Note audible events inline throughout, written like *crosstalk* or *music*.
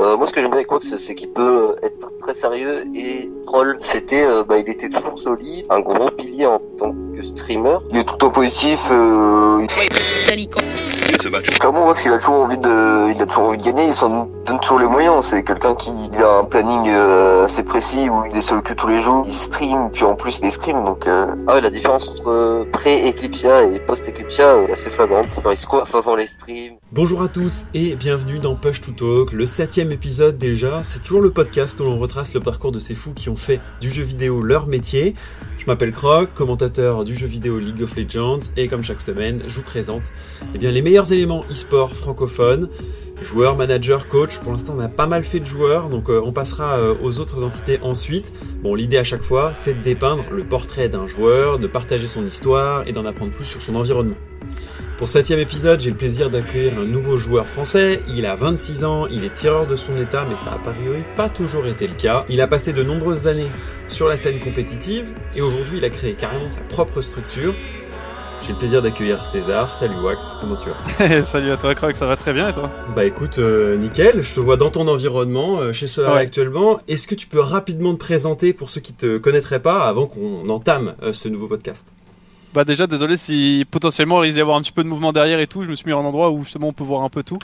Euh, moi, ce que j'aime bien avec Wax, c'est qu'il peut être très sérieux et troll. C'était, euh, bah, il était toujours solide, un gros pilier en tant que streamer. Il est tout le temps positif. Euh, Clairement, Wax, il a toujours envie de, il a toujours envie de gagner. Il s'en donne toujours les moyens. C'est quelqu'un qui il a un planning euh, assez précis où il est sur le cul tous les jours. Il stream, puis en plus il stream. Donc, euh... ah ouais, la différence entre pré-Eclipsia et post-Eclipsia est assez flagrante. Genre, il se coiffe avant les streams. Bonjour à tous et bienvenue dans Push to Talk, le septième épisode déjà. C'est toujours le podcast où l'on retrace le parcours de ces fous qui ont fait du jeu vidéo leur métier. Je m'appelle Croc, commentateur du jeu vidéo League of Legends, et comme chaque semaine, je vous présente eh les meilleurs éléments e-sport francophones. Joueurs, managers, coach, pour l'instant on a pas mal fait de joueurs, donc euh, on passera euh, aux autres entités ensuite. Bon, l'idée à chaque fois, c'est de dépeindre le portrait d'un joueur, de partager son histoire et d'en apprendre plus sur son environnement. Pour ce septième épisode, j'ai le plaisir d'accueillir un nouveau joueur français. Il a 26 ans, il est tireur de son état, mais ça a a priori pas toujours été le cas. Il a passé de nombreuses années sur la scène compétitive et aujourd'hui il a créé carrément sa propre structure. J'ai le plaisir d'accueillir César. Salut Wax, comment tu vas? *laughs* Salut à toi Croc, ça va très bien et toi? Bah écoute, euh, nickel, je te vois dans ton environnement, euh, chez Solar Ouais. actuellement. Est-ce que tu peux rapidement te présenter pour ceux qui te connaîtraient pas avant qu'on entame euh, ce nouveau podcast? Bah déjà désolé si potentiellement il risque d'y avoir un petit peu de mouvement derrière et tout, je me suis mis en endroit où justement on peut voir un peu tout.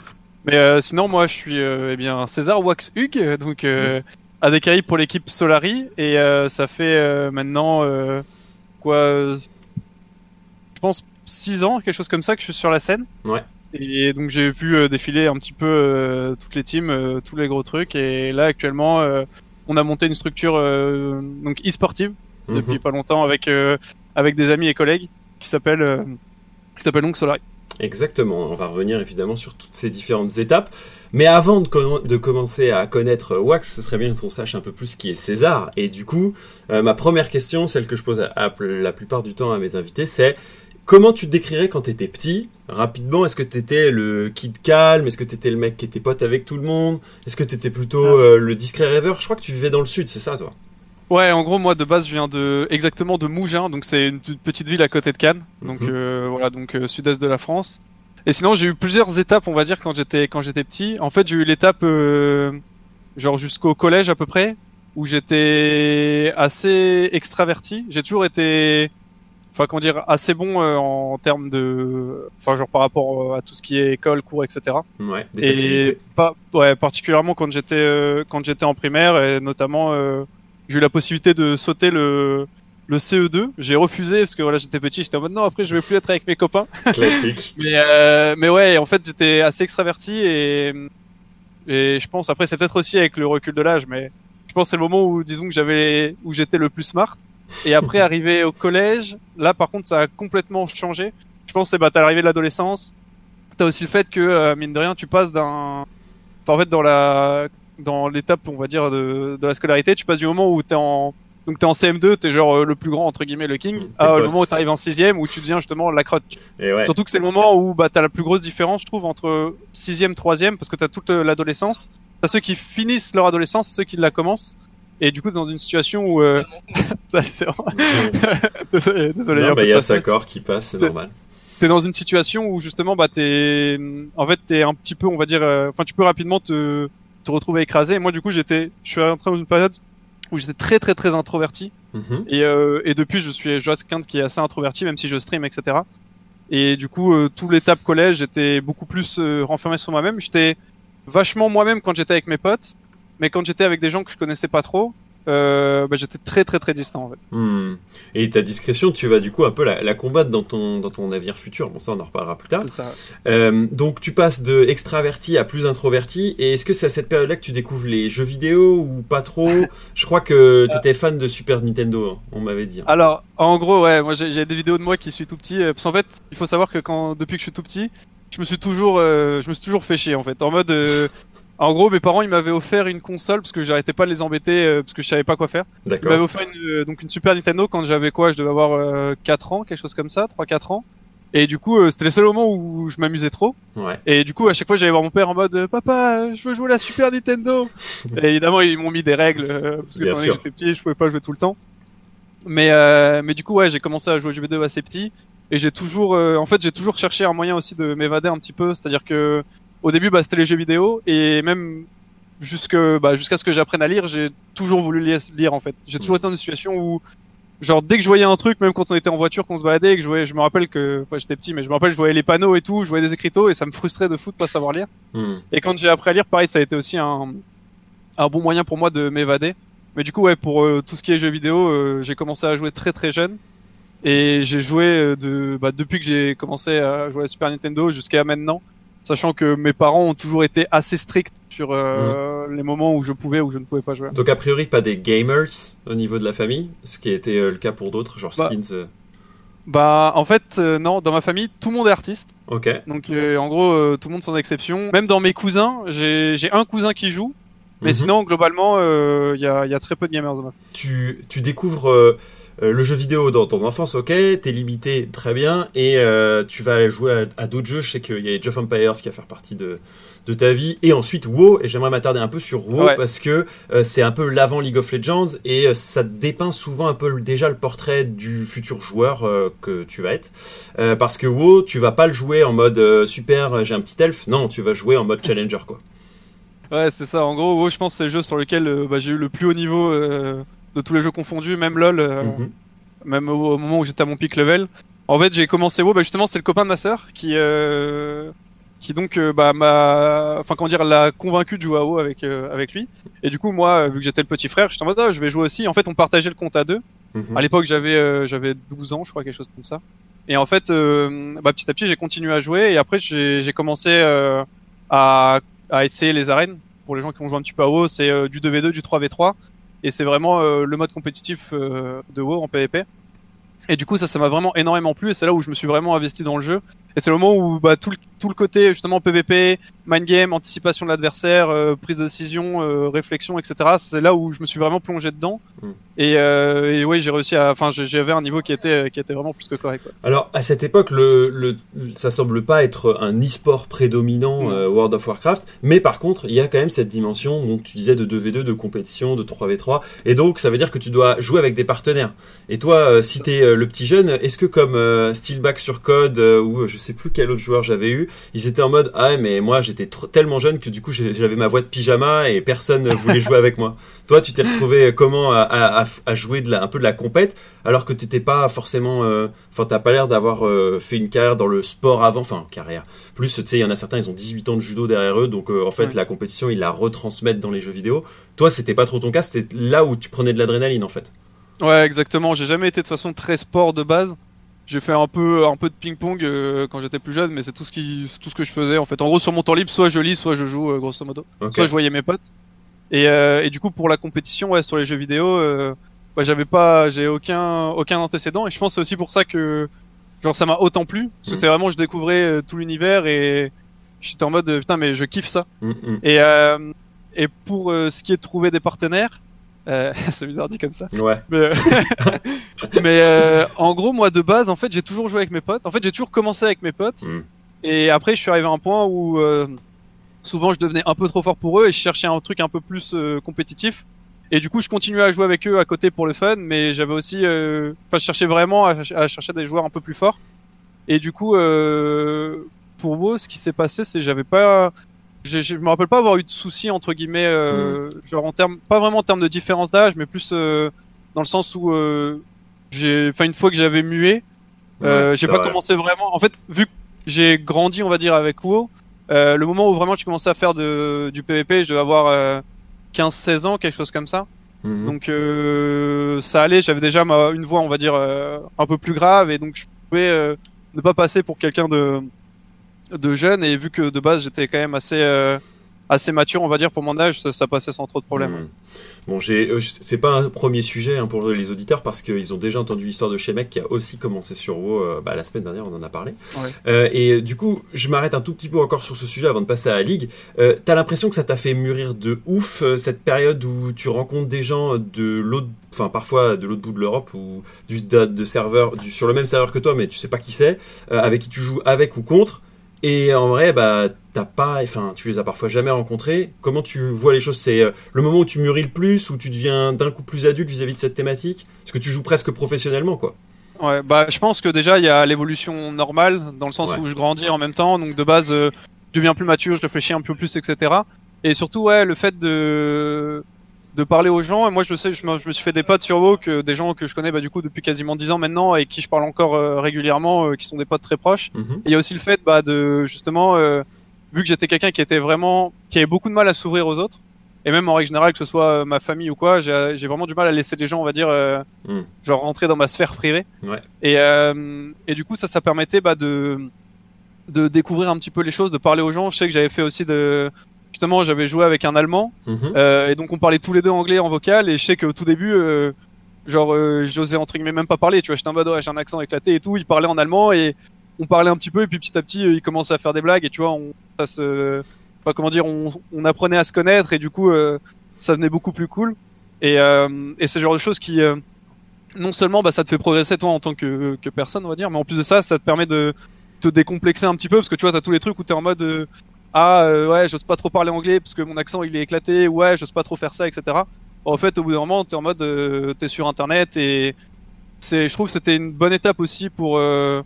Mais euh, sinon moi je suis euh, eh bien César Wax Hugues, *laughs* donc euh, ADKI pour l'équipe Solari et euh, ça fait euh, maintenant quoi je pense 6 ans, quelque chose comme ça que je suis sur la scène. Ouais. Et donc j'ai vu défiler un petit peu toutes les teams, tous les gros trucs et là actuellement on a monté une structure donc e-sportive depuis Mhm. pas longtemps avec euh, avec des amis et collègues qui s'appelle euh, qui s'appelle donc Solari. Exactement, on va revenir évidemment sur toutes ces différentes étapes. Mais avant de, com- de commencer à connaître Wax, ce serait bien qu'on sache un peu plus qui est César. Et du coup, euh, ma première question, celle que je pose à, à la plupart du temps à mes invités, c'est comment tu te décrirais quand tu étais petit? Rapidement, est-ce que tu étais le kid calme? Est-ce que tu étais le mec qui était pote avec tout le monde? Est-ce que tu étais plutôt Ah. euh, le discret rêveur? Je crois que tu vivais dans le sud, c'est ça toi? Ouais, en gros moi de base je viens de exactement de Mougins, donc c'est une petite ville à côté de Cannes, donc Mhm. euh, voilà donc euh, sud-est de la France. Et sinon j'ai eu plusieurs étapes on va dire quand j'étais quand j'étais petit. En fait j'ai eu l'étape euh, genre jusqu'au collège à peu près où j'étais assez extraverti. J'ai toujours été enfin comment dire assez bon euh, en termes de enfin genre par rapport euh, à tout ce qui est école cours etc Ouais, des et pas ouais particulièrement quand j'étais euh, quand j'étais en primaire et notamment euh, j'ai eu la possibilité de sauter le le CE2 j'ai refusé parce que voilà j'étais petit. J'étais en mode non après je vais plus être avec mes copains. *laughs* Classique. mais euh, mais ouais en fait j'étais assez extraverti et et je pense après c'est peut-être aussi avec le recul de l'âge mais je pense c'est le moment où disons que j'avais où j'étais le plus smart. Et après *laughs* arrivé au collège là par contre ça a complètement changé. Je pense que c'est bah t'as l'arrivée de l'adolescence. T'as aussi le fait que euh, mine de rien tu passes d'un enfin, en fait dans la dans l'étape on va dire de, de la scolarité tu passes du moment où t'es en donc t'es en CM2 t'es genre euh, le plus grand entre guillemets le king à le moment où t'arrives en sixième où tu deviens justement la crotte Et ouais. Surtout que c'est le moment où bah, t'as la plus grosse différence, je trouve, entre sixième, troisième, parce que t'as toute euh, l'adolescence. T'as ceux qui finissent leur adolescence, ceux qui la commencent. Et du coup, dans une situation où... Euh... *laughs* *laughs* désolé, désolé. non, un bah il y a corps qui passe, c'est C'est- normal. T'es dans une situation où justement, bah, t'es... En fait, t'es un petit peu, on va dire... euh, Enfin, tu peux rapidement te, te écrasé. Et moi, du coup, j'étais... Je suis rentré dans une période où j'étais très, très, très introverti. Mhm. Et, euh, et depuis, je suis, je suis quelqu'un qui est assez introverti, même si je stream, etc. Et du coup, euh, tout l'étape collège, j'étais beaucoup plus euh, renfermé sur moi-même. J'étais vachement moi-même quand j'étais avec mes potes, mais quand j'étais avec des gens que je connaissais pas trop, euh, bah, j'étais très très très distant. En fait. Hmm. Et ta discrétion, tu vas du coup un peu la, la combattre dans ton, dans ton navire futur. Bon, ça, on en reparlera plus tard. Ça. Euh, donc, tu passes de extraverti à plus introverti. Et est-ce que c'est à cette période-là que tu découvres les jeux vidéo ou pas trop? *laughs* Je crois que t'étais fan de Super Nintendo, hein, on m'avait dit. Alors, en gros, ouais, moi j'ai des vidéos de moi qui suis tout petit. euh, Parce qu'en fait, il faut savoir que quand depuis que je suis tout petit, je me suis toujours, euh, je me suis toujours fait chier en fait. En mode, euh, en gros, mes parents ils m'avaient offert une console parce que j'arrêtais pas de les embêter euh, parce que je savais pas quoi faire. Ils m'avaient offert une, euh, donc une Super Nintendo quand j'avais quoi Je devais avoir euh, 4 ans, quelque chose comme ça, 3-4 ans. Et du coup, euh, c'était le seul moment où je m'amusais trop. Ouais. Et du coup, à chaque fois, j'allais voir mon père en mode euh, Papa, je veux jouer à la Super Nintendo. *laughs* et évidemment, ils m'ont mis des règles euh, parce que Bien sûr. j'étais petit, je pouvais pas jouer tout le temps. Mais euh, mais du coup, ouais, j'ai commencé à jouer aux jeux vidéo assez petit. Et j'ai toujours, euh, en fait, j'ai toujours cherché un moyen aussi de m'évader un petit peu. C'est-à-dire que au début, bah, c'était les jeux vidéo et même jusque bah, jusqu'à ce que j'apprenne à lire, j'ai toujours voulu lire, lire en fait. J'ai toujours été dans une situation où genre dès que je voyais un truc, même quand on était en voiture, qu'on se baladait, et que je voyais, je me rappelle que, enfin, j'étais petit, mais je me rappelle, je voyais les panneaux et tout, je voyais des écriteaux et ça me frustrait de fou de pas savoir lire. Hmm. Et quand j'ai appris à lire, pareil, ça a été aussi un, un bon moyen pour moi de m'évader. Mais du coup, ouais, pour euh, tout ce qui est jeux vidéo, euh, j'ai commencé à jouer très très jeune. Et j'ai joué euh, de, bah, depuis que j'ai commencé à jouer à Super Nintendo jusqu'à maintenant. Sachant que mes parents ont toujours été assez stricts sur euh, les moments où je pouvais ou je ne pouvais pas jouer. Donc a priori pas des gamers au niveau de la famille, ce qui été euh, le cas pour d'autres, genre Bah. Skins. euh, Bah, en fait, non, dans ma famille, tout le monde est artiste. Ok. Donc, en gros, tout le monde sans exception. Même dans mes cousins, j'ai j'ai un cousin qui joue. Mais Mhm. sinon, globalement, il y, a, il y a très peu de gamers dans ma famille. tu, tu découvres euh, le jeu vidéo dans ton enfance, ok, t'es limité, très bien, et euh, tu vas jouer à, à d'autres jeux. Je sais qu'il y a Age of Empires qui va faire partie de, de ta vie, et ensuite WoW, et j'aimerais m'attarder un peu sur WoW Ouais. parce que euh, c'est un peu l'avant League of Legends, et ça dépeint souvent un peu déjà le portrait du futur joueur que tu vas être. Parce que WoW, tu vas pas le jouer en mode super, j'ai un petit elfe, non, tu vas jouer en mode challenger, quoi. Ouais, c'est ça. En gros, WoW, je pense que c'est le jeu sur lequel euh, bah, j'ai eu le plus haut niveau euh, de tous les jeux confondus, même LoL, euh, Mhm. même au, au moment où j'étais à mon pic level. En fait, j'ai commencé WoW, bah, justement, c'est le copain de ma sœur qui, euh, qui donc, euh, bah, m'a, enfin, comment dire, l'a convaincu de jouer à WoW avec, euh, avec lui. Et du coup, moi, vu que j'étais le petit frère, j'étais en mode, ah, je vais jouer aussi. En fait, on partageait le compte à deux. Mhm. À l'époque, j'avais j'avais 12 ans, je crois, quelque chose comme ça. Et en fait, bah, petit à petit, j'ai continué à jouer. Et après, j'ai j'ai commencé à, à essayer les arènes. Pour les gens qui ont joué un petit peu à WoW, c'est du 2v2, du 3v3. Et c'est vraiment euh, le mode compétitif euh, de WoW en PvP. Et du coup, ça, ça m'a vraiment énormément plu. Et c'est là où je me suis vraiment investi dans le jeu. Et c'est le moment où bah, tout, le, tout le côté justement PvP, mind game, anticipation de l'adversaire, euh, prise de décision, euh, réflexion, etc. C'est là où je me suis vraiment plongé dedans. Mm. Et, euh, et oui, j'ai réussi à. Enfin, j'avais un niveau qui était qui était vraiment plus que correct. Quoi. Alors, à cette époque, le, le, ça semble pas être un e-sport prédominant euh, World of Warcraft, mais par contre, il y a quand même cette dimension, donc tu disais de 2v2, de compétition, de 3v3, et donc ça veut dire que tu dois jouer avec des partenaires. Et toi, si t'es euh, le petit jeune, est-ce que comme Steelback sur Code, ou je sais plus quel autre joueur j'avais eu, ils étaient en mode, ah mais moi j'étais tr- tellement jeune que du coup j'avais ma voix de pyjama et personne ne voulait jouer avec moi. *laughs* Toi, tu t'es retrouvé comment à, à, à- à jouer de la, un peu de la compète alors que t'étais pas forcément euh, enfin t'as pas l'air d'avoir euh, fait une carrière dans le sport avant enfin carrière plus tu sais il y en a certains ils ont 18 ans de judo derrière eux donc euh, en fait Ouais. la compétition ils la retransmettent dans les jeux vidéo toi c'était pas trop ton cas c'était là où tu prenais de l'adrénaline en fait Ouais, exactement. J'ai jamais été de toute façon très sport de base. J'ai fait un peu un peu de ping-pong euh, quand j'étais plus jeune, mais c'est tout ce qui tout ce que je faisais en fait. En gros, sur mon temps libre, soit je lis, soit je joue, euh, grosso modo. Ok. Soit je voyais mes potes. Et, euh, et du coup, pour la compétition, ouais, sur les jeux vidéo, bah, j'avais pas, j'ai aucun aucun antécédent. Et je pense que c'est aussi pour ça que genre ça m'a autant plu, parce que Mhm. c'est vraiment je découvrais tout l'univers et j'étais en mode putain mais je kiffe ça. Mm, mm. Et et pour ce qui est de trouver des partenaires, euh, *laughs* c'est bizarre dit comme ça. ouais Mais, euh, *laughs* mais euh, en gros, moi de base, en fait, j'ai toujours joué avec mes potes. En fait, j'ai toujours commencé avec mes potes. Mm. Et après, je suis arrivé à un point où souvent je devenais un peu trop fort pour eux et je cherchais un truc un peu plus compétitif. Et du coup, je continuais à jouer avec eux à côté pour le fun, mais j'avais aussi, enfin, je cherchais vraiment à, à chercher des joueurs un peu plus forts. Et du coup, pour WoW, ce qui s'est passé, c'est que j'avais pas, j'ai- je me rappelle pas avoir eu de soucis entre guillemets, euh, genre en termes, pas vraiment en termes de différence d'âge, mais plus euh, dans le sens où euh, j'ai, enfin, une fois que j'avais mué, Ouais, j'ai pas vrai. commencé vraiment. En fait, vu que j'ai grandi, on va dire, avec WoW, le moment où vraiment tu commençais à faire de, du PvP, je devais avoir euh, 15-16 ans, quelque chose comme ça. Mhm. Donc euh, ça allait, j'avais déjà ma, une voix, on va dire, euh, un peu plus grave, et donc je pouvais euh, ne pas passer pour quelqu'un de, de jeune, et vu que de base j'étais quand même assez, euh, assez mature, on va dire, pour mon âge, ça, ça passait sans trop de problèmes. Mhm. Bon, j'ai, euh, c'est pas un premier sujet hein, pour les auditeurs parce qu'ils ont déjà entendu l'histoire de Shemek qui a aussi commencé sur WoW euh, bah, la semaine dernière, on en a parlé. Ouais. Euh, et du coup, je m'arrête un tout petit peu encore sur ce sujet avant de passer à la ligue. T'as l'impression que ça t'a fait mûrir de ouf cette période où tu rencontres des gens de l'autre, enfin parfois de l'autre bout de l'Europe ou du de, de serveur, du, sur le même serveur que toi, mais tu sais pas qui c'est, avec qui tu joues avec ou contre. Et en vrai, bah, t'as pas, enfin, tu les as parfois jamais rencontrés. Comment tu vois les choses? C'est euh, le moment où tu mûris le plus, où tu deviens d'un coup plus adulte vis-à-vis de cette thématique? Parce que tu joues presque professionnellement, quoi. Ouais, bah je pense que déjà il y a l'évolution normale dans le sens Ouais. où je grandis en même temps, donc de base euh, je deviens plus mature, je réfléchis un peu plus, etc. Et surtout, ouais, le fait de de parler aux gens. Et moi, je sais, je me, je me suis fait des potes sur WoW, que des gens que je connais, bah, du coup, depuis quasiment 10 ans maintenant, et qui je parle encore euh, régulièrement, euh, qui sont des potes très proches. Mhm. Et il y a aussi le fait, bah, de justement, euh, vu que j'étais quelqu'un qui était vraiment, qui avait beaucoup de mal à s'ouvrir aux autres, et même en règle générale, que ce soit euh, ma famille ou quoi, j'ai vraiment du mal à laisser des gens, on va dire, euh, Mhm. genre rentrer dans ma sphère privée. Ouais. Et euh, et du coup, ça, ça permettait bah, de de découvrir un petit peu les choses, de parler aux gens. Je sais que j'avais fait aussi de justement, j'avais joué avec un Allemand. Mhm. Euh, et donc on parlait tous les deux anglais en vocal et je sais qu'au tout début euh, genre euh, j'osais entre guillemets même pas parler tu vois j'étais en mode ouais, j'ai un accent éclaté et tout il parlait en allemand et on parlait un petit peu et puis petit à petit euh, il commençait à faire des blagues et tu vois on ça se pas comment dire on, on apprenait à se connaître et du coup ça devenait beaucoup plus cool et et c'est le genre de choses qui non seulement bah ça te fait progresser toi en tant que que personne on va dire mais en plus de ça ça te permet de te décomplexer un petit peu parce que tu vois t'as tous les trucs où t'es en mode ah euh, ouais j'ose pas trop parler anglais parce que mon accent il est éclaté ouais j'ose pas trop faire ça etc en fait au bout d'un moment t'es en mode euh, t'es sur internet et c'est je trouve que c'était une bonne étape aussi pour euh,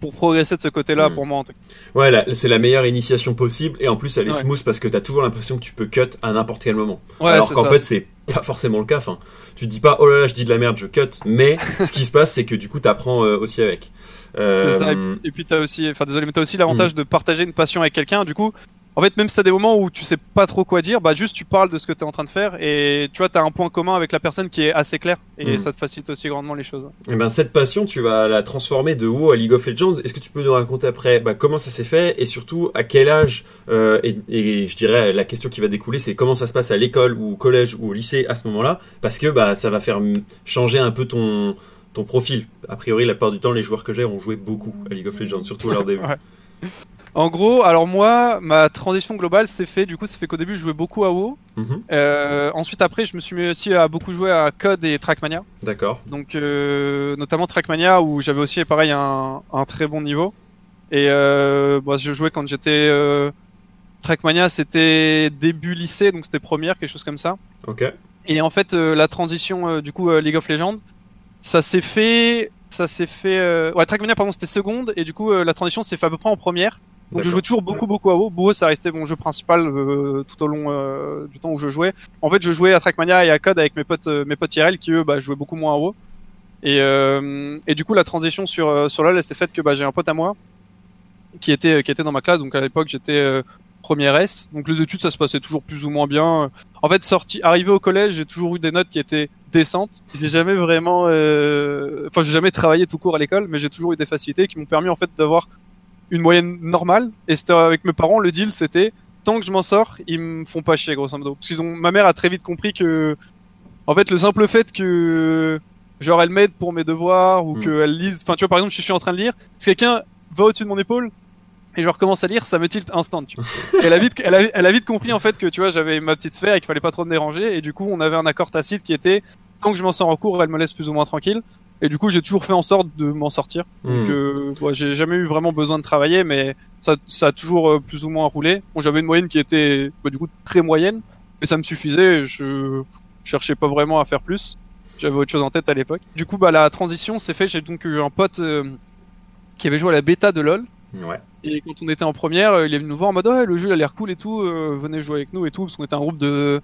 pour progresser de ce côté là Mm. pour moi en tout cas. Ouais, c'est la meilleure initiation possible et en plus elle est Ouais. smooth parce que t'as toujours l'impression que tu peux cut à n'importe quel moment. ouais Alors qu'en fait c'est pas forcément le cas. Enfin, tu te dis pas oh là là je dis de la merde, je cut. Mais *laughs* ce qui se passe c'est que du coup t'apprends euh, aussi avec. Euh, ça, et puis t'as aussi, enfin désolé, mais t'as aussi l'avantage Mm. de partager une passion avec quelqu'un. Du coup, en fait, même si t'as des moments où tu sais pas trop quoi dire, bah juste tu parles de ce que t'es en train de faire et tu vois t'as un point commun avec la personne qui est assez clair et Mm. ça te facilite aussi grandement les choses. Eh ben, cette passion, tu vas la transformer de WoW à League of Legends? Est-ce que tu peux nous raconter après bah, comment ça s'est fait et surtout à quel âge euh, et, et je dirais la question qui va découler, c'est comment ça se passe à l'école ou au collège ou au lycée à ce moment-là, parce que bah ça va faire changer un peu ton ton profil. A priori, la plupart du temps, les joueurs que j'ai ont joué beaucoup à League of Legends, surtout à leur début. *laughs* Ouais. En gros, alors moi, ma transition globale s'est fait, du coup, ça fait qu'au début, je jouais beaucoup à WoW. Mhm, Euh, ensuite, après, je me suis mis aussi à beaucoup jouer à Code et Trackmania. D'accord. Donc, euh, notamment Trackmania, où j'avais aussi, pareil, un, un très bon niveau. Et euh, moi, je jouais quand j'étais... Trackmania, c'était début lycée, donc c'était première, quelque chose comme ça. Ok. Et en fait, la transition, du coup, League of Legends, ça s'est fait... Ça s'est fait... Euh... Ouais, Trackmania, pardon, c'était seconde, et du coup, euh, la transition s'est fait à peu près en première. Donc je jouais toujours beaucoup beaucoup à WoW. WoW ça restait mon jeu principal euh, tout au long euh, du temps où je jouais. En fait, je jouais à Trackmania et à Code avec mes potes euh, mes potes IRL qui eux bah, jouaient beaucoup moins à WoW. Et et du coup la transition sur sur LoL elle s'est faite que bah, j'ai un pote à moi qui était qui était dans ma classe donc à l'époque j'étais première S. Donc les études ça se passait toujours plus ou moins bien. En fait, sorti arrivé au collège, j'ai toujours eu des notes qui étaient décentes. J'ai jamais vraiment euh, enfin j'ai jamais travaillé tout court à l'école, mais j'ai toujours eu des facilités qui m'ont permis en fait d'avoir une moyenne normale. Et c'était avec mes parents, le deal, c'était tant que je m'en sors, ils me font pas chier, grosso modo. Parce qu'ils ont, ma mère a très vite compris que, en fait, le simple fait que, genre, elle m'aide pour mes devoirs ou Mm. qu'elle lise, enfin, tu vois, par exemple, si je suis en train de lire, si quelqu'un va au-dessus de mon épaule, et je recommence à lire, ça me tilte instant. Tu vois. Et *laughs* elle a vite, elle a, elle a vite compris en fait que tu vois, j'avais ma petite sphère et qu'il fallait pas trop me déranger. Et du coup, on avait un accord tacite qui était tant que je m'en sors en cours, elle me laisse plus ou moins tranquille. Et du coup, j'ai toujours fait en sorte de m'en sortir. Donc, Hmm. euh, ouais, j'ai jamais eu vraiment besoin de travailler, mais ça, ça a toujours euh, plus ou moins roulé. Bon, j'avais une moyenne qui était, bah, du coup, très moyenne, mais ça me suffisait. Je cherchais pas vraiment à faire plus. J'avais autre chose en tête à l'époque. Du coup, bah, la transition s'est fait. J'ai donc eu un pote euh, qui avait joué à la bêta de LoL. Ouais. Et quand on était en première, euh, il est venu nous voir en mode ouais, le jeu a l'air cool et tout, euh, venez jouer avec nous et tout, parce qu'on était un groupe de.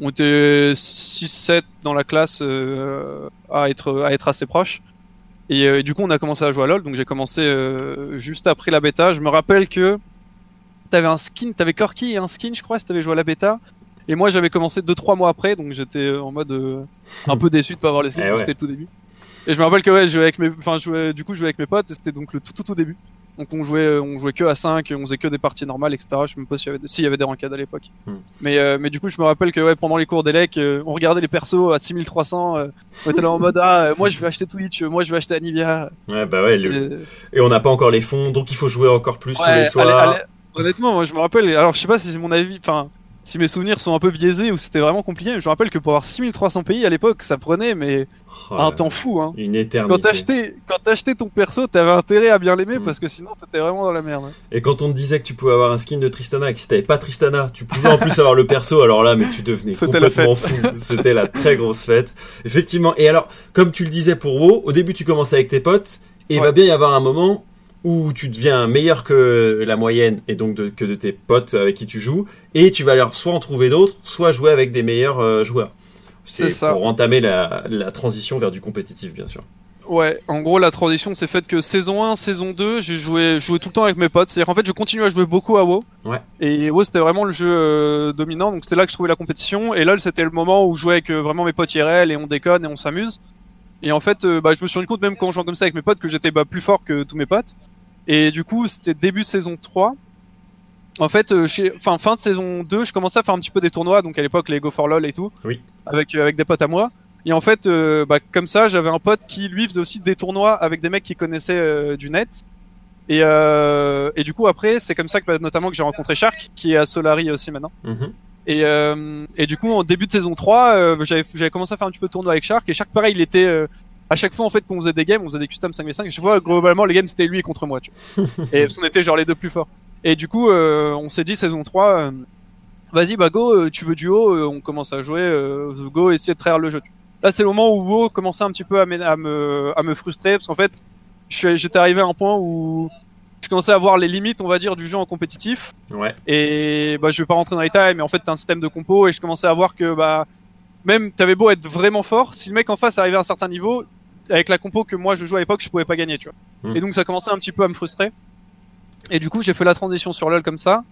On était 6-7 dans la classe euh, à, être, à être assez proches. Et, euh, et du coup, on a commencé à jouer à LoL, donc j'ai commencé juste après la bêta. Je me rappelle que t'avais un skin, t'avais Corky et un skin, je crois, si t'avais joué à la bêta. Et moi, j'avais commencé 2-3 mois après, donc j'étais en mode un peu déçu de pas avoir les skins, Eh ouais. c'était le tout début. Et je me rappelle que ouais, je jouais avec mes, enfin, je jouais, du coup, je jouais avec mes potes, et c'était donc le tout, tout, tout début. Donc on jouait, euh, on jouait que à 5, on faisait que des parties normales, etc. Je même pas s'il y y avait des rankades à l'époque. Hmm. Mais, euh, mais du coup, je me rappelle que ouais, pendant les cours d'élec, euh, on regardait les persos à 6300, euh, on était là en mode ah, euh, moi je vais acheter Twitch, moi je vais acheter Anivia. Ouais, bah ouais. le- Et on n'a pas encore les fonds, donc il faut jouer encore plus tous ouais, les soirs. allez, allez, honnêtement, moi je me rappelle, alors je sais pas si mon avis, enfin, si mes souvenirs sont un peu biaisés ou si c'était vraiment compliqué, mais je me rappelle que pour avoir 6300 pays à l'époque, ça prenait mais Oh un temps fou, hein. Une Quand éternité. t'achetais, quand t'achetais ton perso, t'avais intérêt à bien l'aimer Mm. parce que sinon t'étais vraiment dans la merde. Et quand on te disait que tu pouvais avoir un skin de Tristana et que si t'avais pas Tristana, tu pouvais en plus avoir le perso, alors là, mais tu devenais complètement fou. C'était la très grosse fête. Effectivement. Et alors, comme tu le disais pour WoW, au début tu commençais avec tes potes, et il Ouais. va bien y avoir un moment où tu deviens meilleur que la moyenne et donc de, que de tes potes avec qui tu joues, et tu vas alors soit en trouver d'autres, soit jouer avec des meilleurs euh, joueurs. C'est ça. pour entamer la, la transition vers du compétitif, bien sûr. Ouais, en gros, la transition s'est faite que saison 1, saison 2, j'ai joué, joué tout le temps avec mes potes. C'est-à-dire qu'en fait, je continue à jouer beaucoup à WoW. Ouais. Et WoW, c'était vraiment le jeu euh, dominant. Donc, c'était là que je trouvais la compétition. Et LoL, c'était le moment où je jouais avec euh, vraiment mes potes IRL et on déconne et on s'amuse. Et en fait, euh, bah, je me suis rendu compte, même quand je jouais comme ça avec mes potes, que j'étais bah, plus fort que tous mes potes. Et du coup, c'était début saison 3. En fait, euh, chez... enfin, fin de saison 2, je commençais à faire un petit peu des tournois. Donc, à l'époque, les Go for LoL et tout. Oui. Avec, euh, avec des potes à moi. Et en fait, euh, bah, comme ça, j'avais un pote qui lui faisait aussi des tournois avec des mecs qui connaissaient euh, du net. Et, euh, et du coup, après, c'est comme ça que bah, notamment que j'ai rencontré Shark, qui est à Solari aussi maintenant. Mhm. Et, euh, et du coup, en début de saison 3, euh, j'avais j'avais commencé à faire un petit peu de tournoi avec Shark. Et Shark, pareil, il était euh, à chaque fois en fait qu'on faisait des games, on faisait des custom 5v5. Et chaque fois, globalement, les games c'était lui contre moi. Tu vois. *laughs* et qu'on était genre les deux plus forts. Et du coup, euh, on s'est dit saison 3, euh, vas-y, bah go, euh, tu veux duo, euh, on commence à jouer, euh, go, essayer de trahir le jeu. Là, c'était le moment où WoW commençait un petit peu à, à me, à me frustrer parce qu'en fait, j'étais arrivé à un point où je commençais à voir les limites, on va dire, du jeu en compétitif. Ouais. Et bah, je vais pas rentrer dans les détails, mais en fait, t'as un système de compo et je commençais à voir que bah, même t'avais beau être vraiment fort, si le mec en face arrivait à un certain niveau, avec la compo que moi je jouais à l'époque, je pouvais pas gagner, tu vois. Mm. Et donc ça commençait un petit peu à me frustrer. Et du coup, j'ai fait la transition sur LoL comme ça.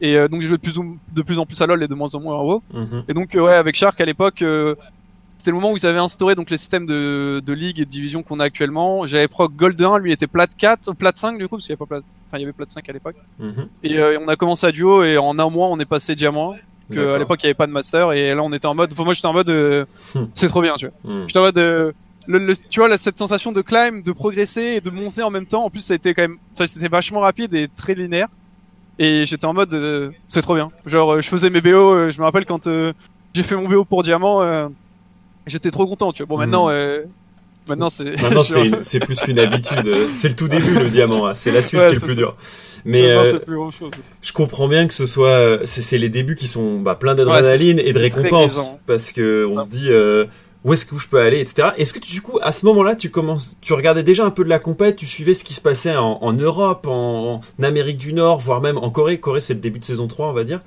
Et euh, donc j'ai joué de plus, ou- de plus en plus à LoL et de moins en moins à WoW. Mhm. Et donc euh, ouais, avec Shark à l'époque, euh, c'était le moment où ils avaient instauré donc les systèmes de, de ligue et de division qu'on a actuellement. J'avais proc Gold 1, lui était plat 4, euh, plat 5 du coup parce qu'il y avait pas plat, enfin il y avait plat 5 à l'époque. Mhm. Et euh, on a commencé à duo et en un mois on est passé diamant. Que D'accord. à l'époque il y avait pas de master et là on était en mode, enfin moi j'étais en mode, euh, Hmm. c'est trop bien tu vois. Mhm. J'étais en mode, euh, le, le- tu vois là, cette sensation de climb, de progresser et de monter en même temps. En plus ça a été quand même, ça c'était vachement rapide et très linéaire. Et j'étais en mode, euh, c'est trop bien. Genre, euh, je faisais mes BO. euh, je me rappelle quand euh, j'ai fait mon BO pour diamant, euh, j'étais trop content. Tu vois. Bon, maintenant, euh, maintenant c'est. Maintenant, *laughs* c'est plus qu'une habitude. C'est le tout début, le diamant. hein. C'est la suite Ouais, qui est le plus dur. Mais euh, plus je comprends bien que ce soit, euh, c'est les débuts qui sont bah, pleins d'adrénaline et de grisant. parce que on Ah. se dit euh, où est-ce que je peux aller, etc. Est-ce que tu, du coup, à ce moment-là, tu commences, tu regardais déjà un peu de la compète, tu suivais ce qui se passait en, Europe, en, Amérique du Nord, voire même en Corée. Corée, c'est le début de saison 3, on va dire.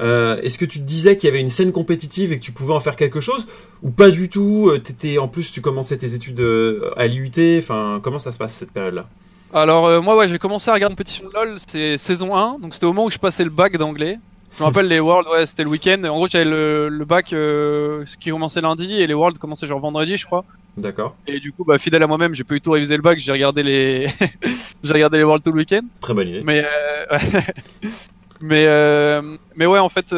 Euh, Est-ce que tu te disais qu'il y avait une scène compétitive et que tu pouvais en faire quelque chose ou pas du tout euh, T'étais en plus, tu commençais tes études euh, à l'IUT. Enfin, comment ça se passe cette période-là? Alors moi ouais j'ai commencé à regarder une de LoL, c'est saison 1, donc c'était au moment où je passais le bac d'anglais. Je me rappelle les Worlds, ouais c'était le week-end. En gros j'avais le, le bac euh, qui commençait lundi et les Worlds commençaient genre vendredi je crois. D'accord, Et du coup bah fidèle à moi-même j'ai pas eu tout révisé le bac, j'ai regardé les *laughs* j'ai regardé les Worlds tout le week-end. très bonne idée. Mais euh, *laughs* mais euh, mais ouais en fait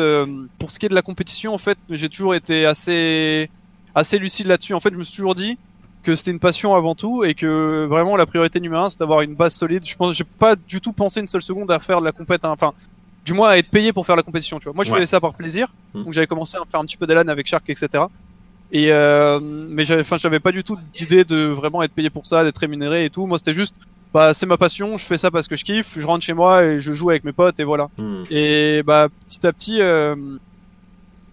pour ce qui est de la compétition en fait j'ai toujours été assez assez lucide là-dessus. En fait je me suis toujours dit que c'était une passion avant tout et que vraiment la priorité numéro un c'est d'avoir une base solide. Je pense j'ai pas du tout pensé une seule seconde à faire de la compète. hein. Enfin du moins à être payé pour faire la compétition. Tu vois. Moi je Ouais. faisais ça par plaisir. Donc j'avais commencé à faire un petit peu d'Elan avec Shark etc. Et euh, mais j'avais, enfin, j'avais pas du tout d'idée de vraiment être payé pour ça, d'être rémunéré et tout. Moi, c'était juste, bah, c'est ma passion, je fais ça parce que je kiffe, je rentre chez moi et je joue avec mes potes et voilà. Hmm. Et bah, petit à petit, euh...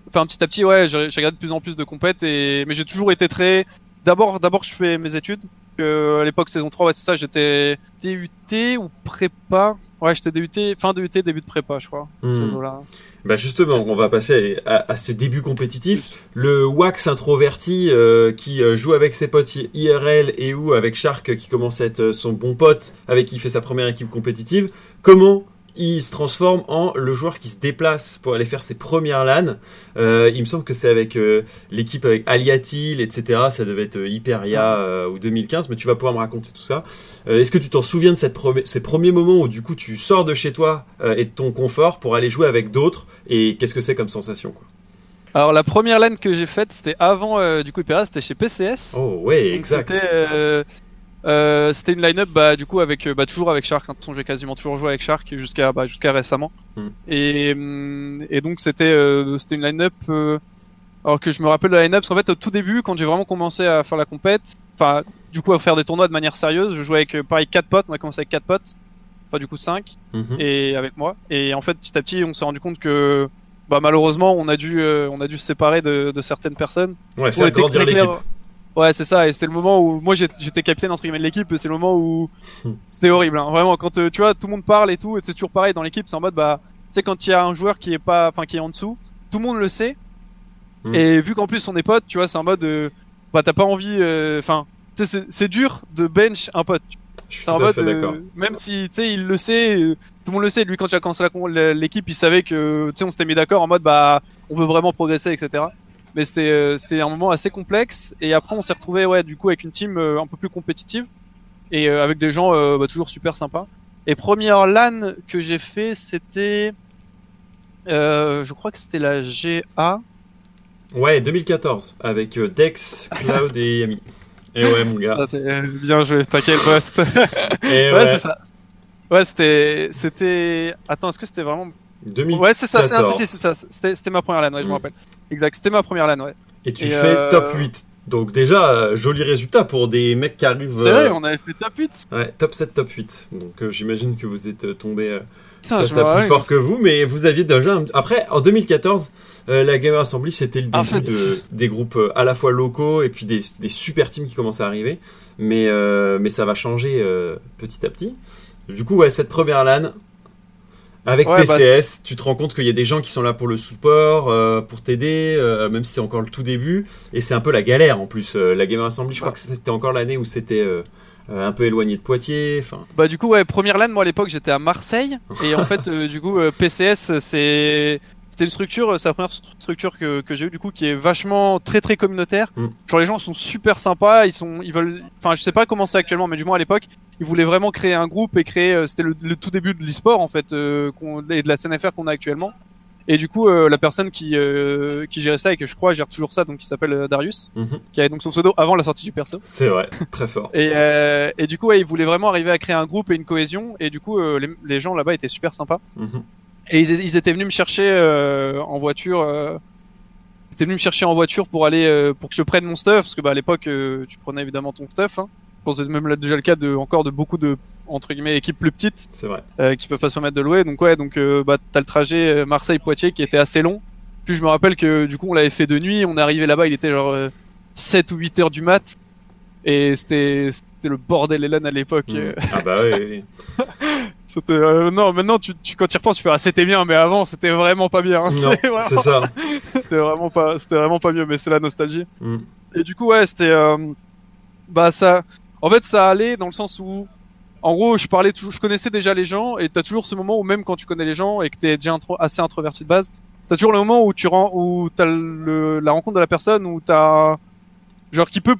enfin, petit à petit, ouais, j'ai j'ai regardé de plus en plus de compètes et, mais j'ai toujours été très, d'abord, d'abord, je fais mes études. Que à l'époque, saison 3, ouais, c'est ça, j'étais DUT ou prépa. Ouais, j'étais DUT, fin DUT, début de prépa, je crois. Eaux-là. Bah justement, on va passer à, à ce début compétitif. Le wax introverti euh, qui euh, joue avec ses potes IRL et ou avec Shark qui commence à être euh, son bon pote avec qui il fait sa première équipe compétitive. Comment il se transforme en le joueur qui se déplace pour aller faire ses premières LAN Euh, Il me semble que c'est avec euh, l'équipe avec Aliatil, etc. Ça devait être euh, Hyperia euh, ou 2015, mais tu vas pouvoir me raconter tout ça. Est-ce que tu t'en souviens de cette ces premiers moments où du coup tu sors de chez toi et de ton confort pour aller jouer avec d'autres? Et qu'est-ce que c'est comme sensation quoi? Alors, la première LAN que j'ai faite, c'était avant, du coup, Hypera, c'était chez PCS. Oh ouais, exact. C'était euh, c'était une line-up bah, du coup avec euh, bah, toujours avec Shark. hein. J'ai quasiment toujours joué avec Shark jusqu'à bah, jusqu'à récemment. Mm. Et hum, et donc c'était euh, c'était une line-up. euh, alors que je me rappelle de la line-up, parce qu'en fait au tout début, quand j'ai vraiment commencé à faire la compète, enfin du coup à faire des tournois de manière sérieuse, je jouais avec pareil quatre potes. On a commencé avec quatre potes, enfin du coup cinq Mhm. et avec moi. Et en fait, petit à petit, on s'est rendu compte que bah, malheureusement, on a dû, on a dû se séparer de, de certaines personnes. Ouais, faire grandir l'équipe. Ouais, c'est ça. Et c'était le moment où moi j'étais capitaine entre guillemets de l'équipe. et C'est le moment où Hmm. c'était horrible. hein. Vraiment, quand euh, tu vois tout le monde parle et tout, et c'est toujours pareil dans l'équipe. C'est en mode bah, tu sais quand il y a un joueur qui est pas, enfin qui est en dessous, tout le monde le sait. Hmm. Et vu qu'en plus on est potes, tu vois, c'est en mode euh, bah t'as pas envie, euh, enfin, c'est- dur de bench un pote. Je suis tout en mode, fait même si tu sais, il le sait, tout le monde le sait. Lui, quand il a commencé l'équipe, il savait que tu sais, on s'était mis d'accord en mode bah, on veut vraiment progresser, etc. Mais c'était euh, c'était un moment assez complexe. Et après, on s'est retrouvé ouais, du coup, avec une team euh, un peu plus compétitive et euh, avec des gens bah, toujours super sympas. Et première LAN que j'ai fait, c'était, je crois que c'était la GA. Ouais, 2014 avec Dex, Cloud et Yami. Et ouais, mon gars. *laughs* Bien joué, t'as quel poste? Et Ouais, ouais, c'est ça. Ouais, c'était, c'était. Attends, est-ce que c'était vraiment 2014. Ouais, c'est ça, ah, ça. C'était, ma première LAN, ouais, je me Mm. rappelle. Exact, c'était ma première LAN, ouais. Et tu Et, fais euh, top 8. Donc déjà, euh, joli résultat pour des mecs qui arrivent... C'est euh, vrai, on avait fait top 8. Ouais, top 7, top 8. Donc euh, j'imagine que vous êtes tombé euh, face à plus fort que vous, mais vous aviez déjà... un- Après, en 2014, euh, la Gamer Assembly, c'était le début En fait- de, des groupes euh, à la fois locaux et puis des, des super teams qui commençaient à arriver. Mais, euh, mais ça va changer euh, petit à petit. Du coup, ouais, cette première LAN, avec Ouais, bah, PCS, tu te rends compte qu'il y a des gens qui sont là pour le support, euh, pour t'aider, euh, même si c'est encore le tout début. Et c'est un peu la galère en plus. Euh, la Gamer Assembly, je crois que c'était encore l'année où c'était un peu éloigné de Poitiers. Bah, du coup, ouais, première LAN, moi à l'époque, j'étais à Marseille. Et en *laughs* fait, du coup, PCS, c'est. C'était une structure, euh, c'est la première stru- structure que, que j'ai eue du coup qui est vachement très très communautaire. Mm. Genre les gens sont super sympas, ils sont, ils veulent, enfin je sais pas comment c'est actuellement, mais du moins à l'époque, ils voulaient vraiment créer un groupe et créer, euh, c'était le, le tout début de l'e-sport en fait, euh, et de la CNFR qu'on a actuellement. Et du coup, euh, la personne qui euh, qui gérait ça et que je crois gère toujours ça, donc qui s'appelle Darius, mhm. qui avait donc son pseudo avant la sortie du perso. c'est vrai, très fort. Et, euh, et du coup, ouais, ils voulaient vraiment arriver à créer un groupe et une cohésion. Et du coup, les, les gens là-bas étaient super sympas. Mhm. Et ils, ils étaient venus me chercher euh, en voiture. Euh, ils étaient venus me chercher en voiture pour aller euh, pour que je prenne mon stuff parce que bah à l'époque euh, tu prenais évidemment ton stuff. Hein. Je pense que c'est même là déjà le cas de encore de beaucoup de entre guillemets équipes plus petites C'est vrai. euh, qui peuvent pas se permettre de louer. Donc ouais, donc euh, bah t'as le trajet euh, Marseille-Poitiers qui était assez long. Puis je me rappelle que du coup on l'avait fait de nuit. On est arrivé là-bas, il était genre euh, 7 ou 8 heures du mat. Et c'était c'était le bordel Hélène à l'époque. Euh, Ah bah oui, oui. *laughs* C'était euh, non maintenant tu, tu quand tu y repenses tu fais ah c'était bien mais avant c'était vraiment pas bien. *laughs* C'est vraiment- ça. *laughs* C'était vraiment pas c'était vraiment pas mieux mais c'est la nostalgie. Mhm. Et du coup ouais c'était euh, bah ça en fait ça allait dans le sens où en gros je parlais toujours je connaissais déjà les gens et t'as toujours ce moment où même quand tu connais les gens et que t'es déjà intro- assez introverti de base t'as toujours le moment où tu rends où t'as le, la rencontre de la personne où t'as genre qui peut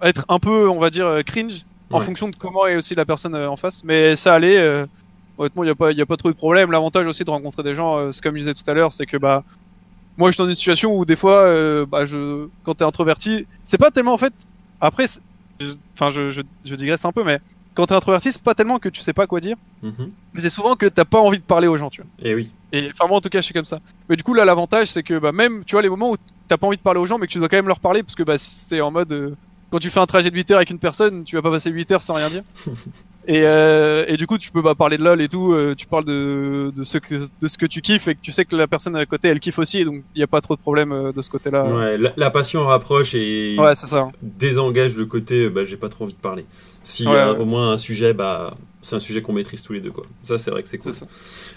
être un peu on va dire euh, cringe en Ouais. fonction de comment est aussi la personne euh, en face mais ça allait euh, honnêtement il y a pas il y a pas trop de problème l'avantage aussi de rencontrer des gens euh, c'est comme je disais tout à l'heure c'est que bah moi je suis dans une situation où des fois euh, bah je quand t'es introverti c'est pas tellement en fait après enfin je, je, je digresse un peu mais quand t'es introverti c'est pas tellement que tu sais pas quoi dire Mhm. mais c'est souvent que t'as pas envie de parler aux gens tu vois Et oui. et enfin moi en tout cas je suis comme ça mais du coup là l'avantage c'est que bah même tu vois les moments où t'as pas envie de parler aux gens mais que tu dois quand même leur parler parce que bah c'est en mode quand tu fais un trajet de 8 heures avec une personne tu vas pas passer 8 heures sans rien dire *laughs* et, euh, et du coup tu peux pas parler de lol et tout euh, tu parles de, de ce que de ce que tu kiffes et que tu sais que la personne à côté elle kiffe aussi donc il y a pas trop de problème euh, de ce côté là Ouais, la, la passion rapproche et ouais c'est ça désengage le côté bah, j'ai pas trop envie de parler. Si Ouais, ouais. au moins un sujet, bah c'est un sujet qu'on maîtrise tous les deux quoi. Ça c'est vrai que c'est cool.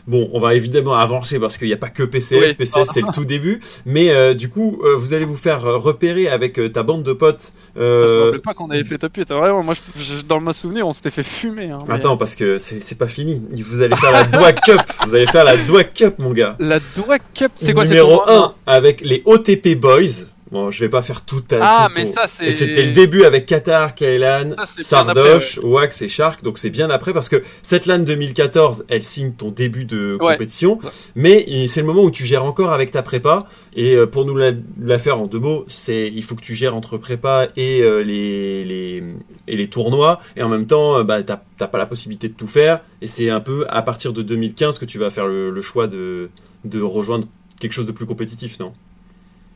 Bon, on va évidemment avancer parce qu'il n'y a pas que PCS. Oui. PCS c'est le tout début, mais euh, du coup euh, vous allez vous faire euh, repérer avec euh, ta bande de potes. je me rappelle pas qu'on avait fait 8 vraiment moi je, je- dans ma souvenir on s'était fait fumer hein, mais- Attends parce que c'est pas fini. Vous allez faire la Doig Cup. *laughs* Vous allez faire la Cup mon gars. la Doua Cup c'est quoi Numéro le tournoi? 1 avec les OTP Boys. Bon, je vais pas faire tout à ah tout mais ton- ça c'est Et c'était le début avec Qatar, Kailan, Sardoche, Wax et Shark. Donc c'est bien après parce que cette LAN 2014, elle signe ton début de Ouais. compétition. Mais c'est le moment où tu gères encore avec ta prépa. Et euh, pour nous la, la faire en deux mots, c'est il faut que tu gères entre prépa et euh, les, les et les tournois. Et en même temps, euh, bah t'as t'as pas la possibilité de tout faire. Et c'est un peu à partir de 2015 que tu vas faire le, le choix de de rejoindre quelque chose de plus compétitif, non?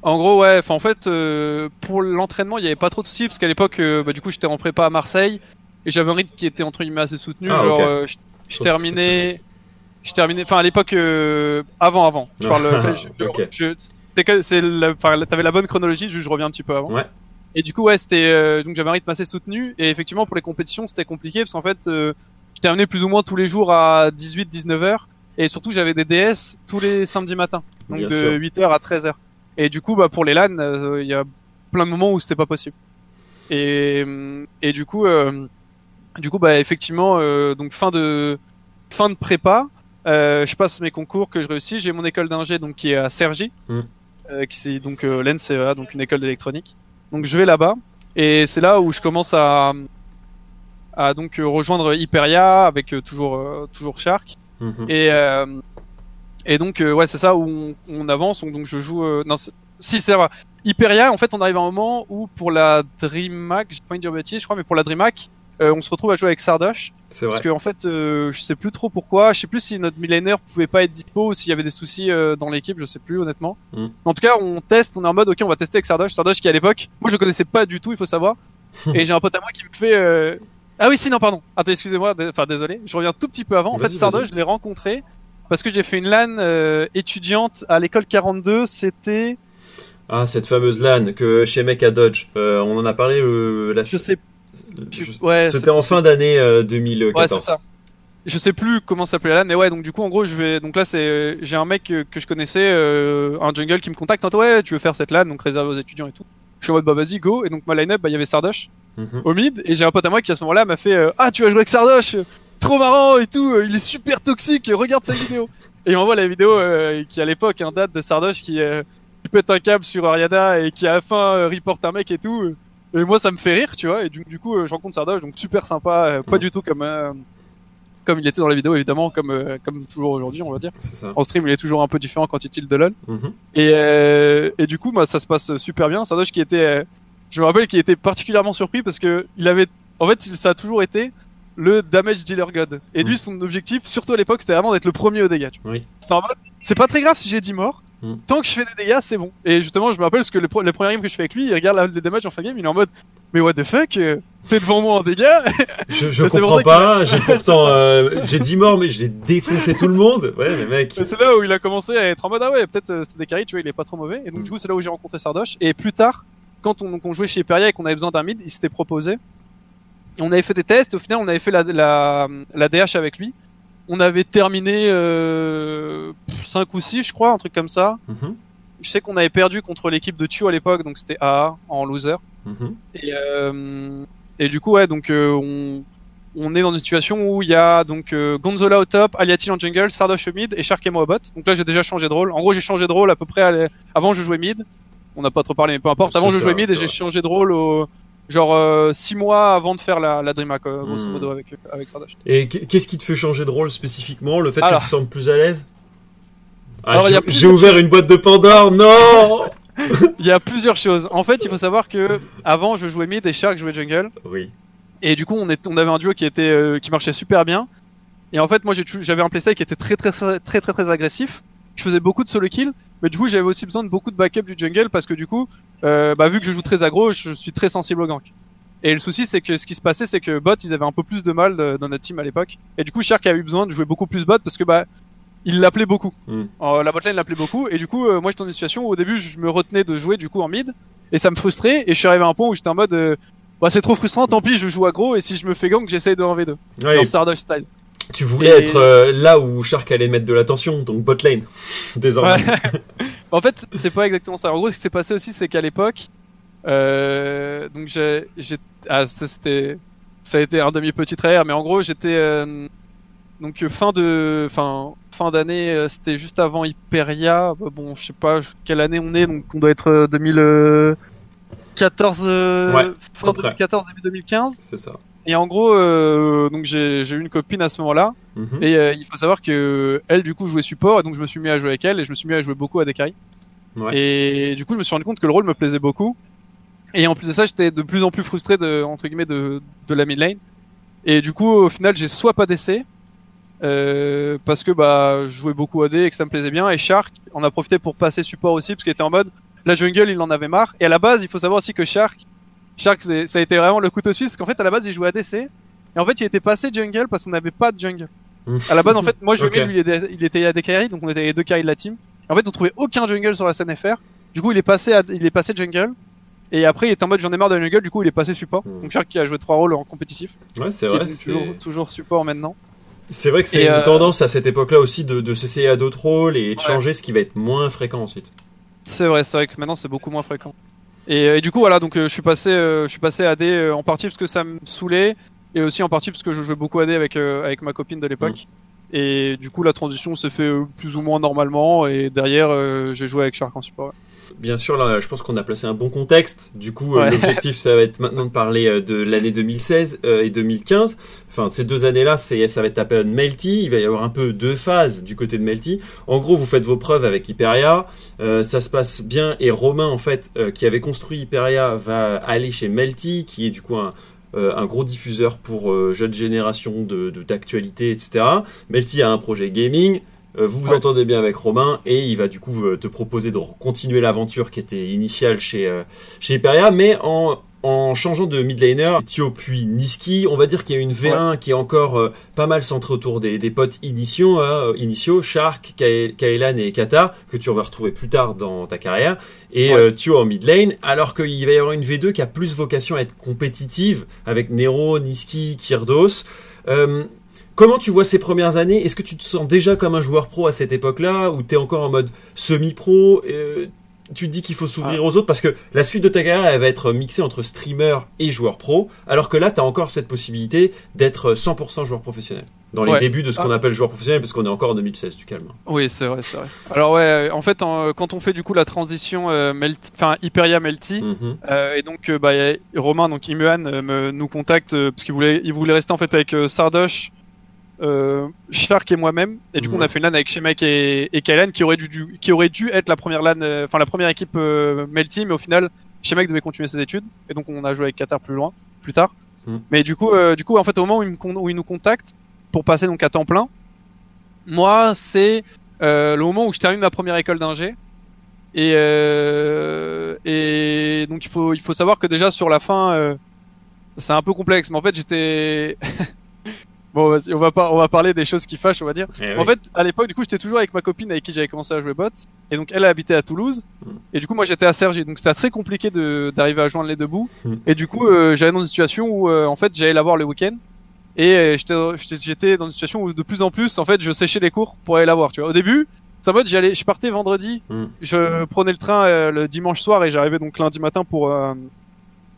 En gros, ouais. En fait, euh, pour l'entraînement, il y avait pas trop de soucis parce qu'à l'époque, euh, bah, du coup, j'étais en prépa à Marseille et j'avais un rythme qui était entre guillemets assez soutenu. Ah, genre, euh, je, terminais, je terminais. Enfin, à l'époque, euh, avant, avant. Je parle. *laughs* Enfin, je- ok. je- c'est que- c'est la- enfin, t'avais la bonne chronologie. Je reviens un petit peu avant. Ouais. Et du coup, ouais, c'était euh, donc j'avais un rythme assez soutenu et effectivement pour les compétitions c'était compliqué parce qu'en fait euh, je terminais plus ou moins tous les jours à 18-19 heures et surtout j'avais des DS tous les samedis matins donc Bien de sûr. 8 heures à 13 heures. Et du coup, bah pour les LAN, euh, il y a plein de moments où c'était pas possible. Et et du coup, euh, du coup, bah effectivement, euh, donc fin de fin de prépa, je passe mes concours que je réussis. J'ai mon école d'ingé donc qui est à Cergy, Mm. euh, qui c'est donc l'NCEA, donc une école d'électronique. Donc je vais là-bas et c'est là où je commence à à donc rejoindre Hyperia avec toujours toujours Shark Mhm. et et donc euh, ouais c'est ça où on, on avance. Donc, donc je joue euh, non si c'est vrai. Hyperia en fait on arrive à un moment où pour la DreamHack j'ai pas envie de dire bêtise je crois mais pour la DreamHack euh, on se retrouve à jouer avec Sardoche C'est vrai. parce que en fait euh, je sais plus trop pourquoi. Je sais plus si notre millénaire pouvait pas être dispo ou s'il y avait des soucis euh, dans l'équipe. Je sais plus honnêtement. Mm. en tout cas on teste. On est en mode ok on va tester avec Sardoche Sardoche qui à l'époque moi je le connaissais pas du tout il faut savoir. *laughs* Et j'ai un pote à moi qui me fait euh, ah oui si non pardon. Attends excusez-moi enfin désolé. Je reviens tout petit peu avant. En fait Sardoche je l'ai rencontré parce que j'ai fait une LAN euh, étudiante à l'école 42 c'était Ah, cette fameuse LAN que chez Mec à Dodge. Euh, on en a parlé euh, la je sais je- ouais C'était en fin d'année euh, Ouais, 2014. c'est ça. Je sais plus comment s'appelait la LAN, mais ouais, donc du coup, en gros, je vais, donc là, c'est, j'ai un mec euh, que je connaissais, euh, un jungle qui me contacte, en ouais, tu veux faire cette LAN, donc réservé aux étudiants et tout. Je suis en mode, bah, vas-y, go. Et donc, ma line-up, bah, il y avait Sardoche Mhm. au mid, et j'ai un pote à moi qui, à ce moment-là, m'a fait, euh, ah, tu vas jouer avec Sardoche, trop marrant et tout, euh, il est super toxique, regarde sa vidéo. et il m'envoie la vidéo, euh, qui à l'époque, un date de Sardoche qui, euh, qui pète un câble sur Ariana et qui à la fin euh, reporte un mec et tout. Et moi, ça me fait rire, tu vois. Et du, du coup, je rencontre Sardoche, donc super sympa, pas Mhm. du tout comme comme il était dans la vidéo, évidemment, comme comme toujours aujourd'hui, on va dire. Ça. En stream, il est toujours un peu différent quand il tilt de LoL. Mhm. Et et du coup, bah, ça se passe super bien. Sardoche qui était, je me rappelle, qu'il était particulièrement surpris parce que il avait, en fait, ça a toujours été le damage dealer god. Et lui, Mhm. son objectif, surtout à l'époque, c'était vraiment d'être le premier au dégâts. Oui. C'est pas très grave si j'ai 10 morts. Mhm. Tant que je fais des dégâts, c'est bon. Et justement, je me rappelle parce que le, premier game que je fais avec lui, il regarde la, les damages en fin de game, il est en mode, mais what the fuck, euh, t'es devant moi en dégâts. Je, *laughs* je comprends pas. J'ai pourtant, euh, j'ai 10 morts, mais j'ai défoncé tout le monde. Ouais, mais mec. C'est là où il a commencé à être en mode ah ouais peut-être euh, c'est des carries tu vois il est pas trop mauvais et donc Mm. du coup c'est là où j'ai rencontré Sardoche et plus tard quand on, donc, on jouait chez Hyperia et qu'on avait besoin d'un mid il s'était proposé on avait fait des tests au final on avait fait la, la, la DH avec lui on avait terminé euh, 5 ou 6 je crois un truc comme ça Mhm. je sais qu'on avait perdu contre l'équipe de Tio à l'époque donc c'était AA en loser Mhm. et, euh, et du coup, ouais, donc euh, on, on est dans une situation où il y a donc euh, Gonzola au top, Aliatil en jungle, Sardoche au mid et Shark et moi au bot. Donc là, j'ai déjà changé de rôle. En gros, j'ai changé de rôle à peu près. à Avant, je jouais mid. On n'a pas trop parlé, mais peu importe. Avant, je ça, jouais mid et j'ai changé de rôle au genre 6 mois avant de faire la, la DreamHack, euh, grosso Hmm. modo, avec, avec Sardoche. Et qu- qu'est-ce qui te fait changer de rôle spécifiquement Le fait Alors. que tu te sentes plus à l'aise? Ah, j'ai- ouvert une boîte de Pandore, non *laughs* Il y a plusieurs choses. En fait, il faut savoir que avant, je jouais mid et Shark jouait jungle. Oui. Et du coup, on, est, on avait un duo qui était euh, qui marchait super bien. Et en fait, moi, j'avais un playstyle qui était très très très très très très agressif. Je faisais beaucoup de solo kill, mais du coup, j'avais aussi besoin de beaucoup de backup du jungle parce que du coup, euh, bah, vu que je joue très aggro, je suis très sensible au gank. Et le souci, c'est que ce qui se passait, c'est que bot, ils avaient un peu plus de mal de- dans notre team à l'époque. Et du coup, Shark a eu besoin de jouer beaucoup plus bot parce que bah il l'appelait beaucoup. Mm. Euh, la botlane l'appelait beaucoup. Et du coup, euh, moi, j'étais dans une situation où au début, je me retenais de jouer du coup en mid et ça me frustrait. Et je suis arrivé à un point où j'étais en mode euh, bah c'est trop frustrant, tant pis, je joue aggro et si je me fais gank, j'essaye de 1v2. Ouais, Dans Sardoche style. Tu voulais Et- être euh, là où Shark allait mettre de l'attention, donc bot lane. *laughs* Désormais. Ouais. en fait, c'est pas exactement ça. En gros, ce qui s'est passé aussi, c'est qu'à l'époque, euh, donc j'ai, j'ai, ah, ça, c'était, ça a été un demi petit travers, mais en gros, j'étais, euh, donc fin de, fin, fin d'année, c'était juste avant Hyperia. Bah, Bon, je sais pas quelle année on est, donc on doit être euh, 2014, euh, Ouais, fin à peu près. 2014, début 2015. C'est ça. Et en gros, euh, donc j'ai, eu une copine à ce moment-là. Mhm. Et euh, il faut savoir que elle du coup jouait support et donc je me suis mis à jouer avec elle et je me suis mis à jouer beaucoup à carries. Ouais. Et du coup je me suis rendu compte que le rôle me plaisait beaucoup. Et en plus de ça j'étais de plus en plus frustré de entre guillemets de, de la mid lane. Et du coup au final j'ai soit pas d'essai euh, parce que bah je jouais beaucoup AD et que ça me plaisait bien et Shark en a profité pour passer support aussi parce qu'il était en mode la jungle il en avait marre et à la base il faut savoir aussi que Shark Shark ça a été vraiment le couteau suisse parce qu'en fait à la base il jouait ADC et en fait il était passé jungle parce qu'on n'avait pas de jungle. À la base, en fait, moi, je Ok. lui, il était, des carries, donc on était les deux carries de la team. Et en fait, on trouvait aucun jungle sur la scène FR. Du coup, il est passé, à, il est passé jungle. Et après, il était en mode j'en ai marre de la jungle, du coup, il est passé support. Mm. Donc Shark qui a joué trois rôles en compétitif. Ouais, c'est est vrai. c'est- toujours, toujours support maintenant. C'est vrai que c'est une euh, tendance à cette époque-là aussi de, de s'essayer à d'autres rôles et de Ouais. changer, ce qui va être moins fréquent ensuite. C'est vrai, c'est vrai que maintenant c'est beaucoup moins fréquent. Et, euh, et du coup, voilà, donc euh, je suis passé, euh, je suis passé AD euh, en partie parce que ça me saoulait et aussi en partie parce que je jouais beaucoup AD avec euh, avec ma copine de l'époque. Et du coup, la transition s'est fait plus ou moins normalement. Et derrière, euh, j'ai joué avec Shark en support. ouais. Bien sûr, là, je pense qu'on a placé un bon contexte. Du coup, euh, Ouais. l'objectif, ça va être maintenant de parler euh, de l'année 2016 euh, et 2015. Enfin, ces deux années-là, ça va être la période Melty. Il va y avoir un peu deux phases du côté de Melty. En gros, vous faites vos preuves avec Hyperia. Euh, ça se passe bien. Et Romain, en fait, euh, qui avait construit Hyperia, va aller chez Melty, qui est du coup un, euh, un gros diffuseur pour euh, jeunes générations de, de- d'actualité, etc. Melty a un projet gaming. Euh, vous vous Ouais. entendez bien avec Romain et il va du coup euh, te proposer de continuer l'aventure qui était initiale chez, euh, chez Hyperia, mais en, en changeant de mid laner, Tio puis Niski, on va dire qu'il y a une V1 qui est encore euh, pas mal centrée autour des, des potes initiaux, euh, initiaux Shark, Kae- Kaelan et Kata, que tu vas retrouver plus tard dans ta carrière, et Ouais. euh, Tio en mid lane, alors qu'il va y avoir une V2 qui a plus vocation à être compétitive, avec Nero, Niski, Kyrdos. Comment tu vois ces premières années? Est-ce que tu te sens déjà comme un joueur pro à cette époque-là? Ou t'es encore en mode semi-pro? Euh, Tu te dis qu'il faut s'ouvrir Ah. aux autres parce que la suite de ta carrière elle va être mixée entre streamer et joueur pro, alors que là t'as encore cette possibilité d'être 100% joueur professionnel. Dans les Ouais. débuts de ce qu'on Ah. appelle joueur professionnel, parce qu'on est encore en 2016 du calme. Oui, c'est vrai, c'est vrai. Alors ouais, en fait, en- quand on fait du coup la transition, euh, Melty- enfin Hyperia Melty, Mhm. Euh, et donc euh, bah, Romain donc Imuan me, nous contacte parce qu'il voulait il voulait rester en fait avec Sardoche, euh, Shark et moi-même. Et du coup on a fait une LAN avec Shemek et, et Kalen qui aurait dû, dû- qui aurait dû être la première LAN euh, enfin la première équipe euh, Melty mais au final Shemek devait continuer ses études. Et donc on a joué avec Qatar plus loin plus tard. Mhm. mais du coup euh, du coup en fait au moment où il, me con- où il nous contacte pour passer donc à temps plein moi c'est euh, le moment où je termine ma première école d'ingé. Et et donc il faut il faut savoir que déjà sur la fin c'est un peu complexe. Mais en fait j'étais *laughs* bon vas-y on va pas on va parler des choses qui fâchent on va dire. Eh en oui. fait à l'époque du coup j'étais toujours avec ma copine avec qui j'avais commencé à jouer bot. Et donc elle habitait à Toulouse. Mm. et du coup moi j'étais à Cergy. Donc c'était très compliqué de d'arriver à joindre les deux bouts. Mm. et du coup euh, j'allais dans une situation où euh, en fait j'allais la voir le week-end. Et euh, j'étais j'étais- j'étais dans une situation où de plus en plus en fait je séchais les cours pour aller la voir tu vois. Au début c'est en mode j'allais je partais vendredi. Mm. je prenais le train euh, le dimanche soir et j'arrivais donc lundi matin pour euh,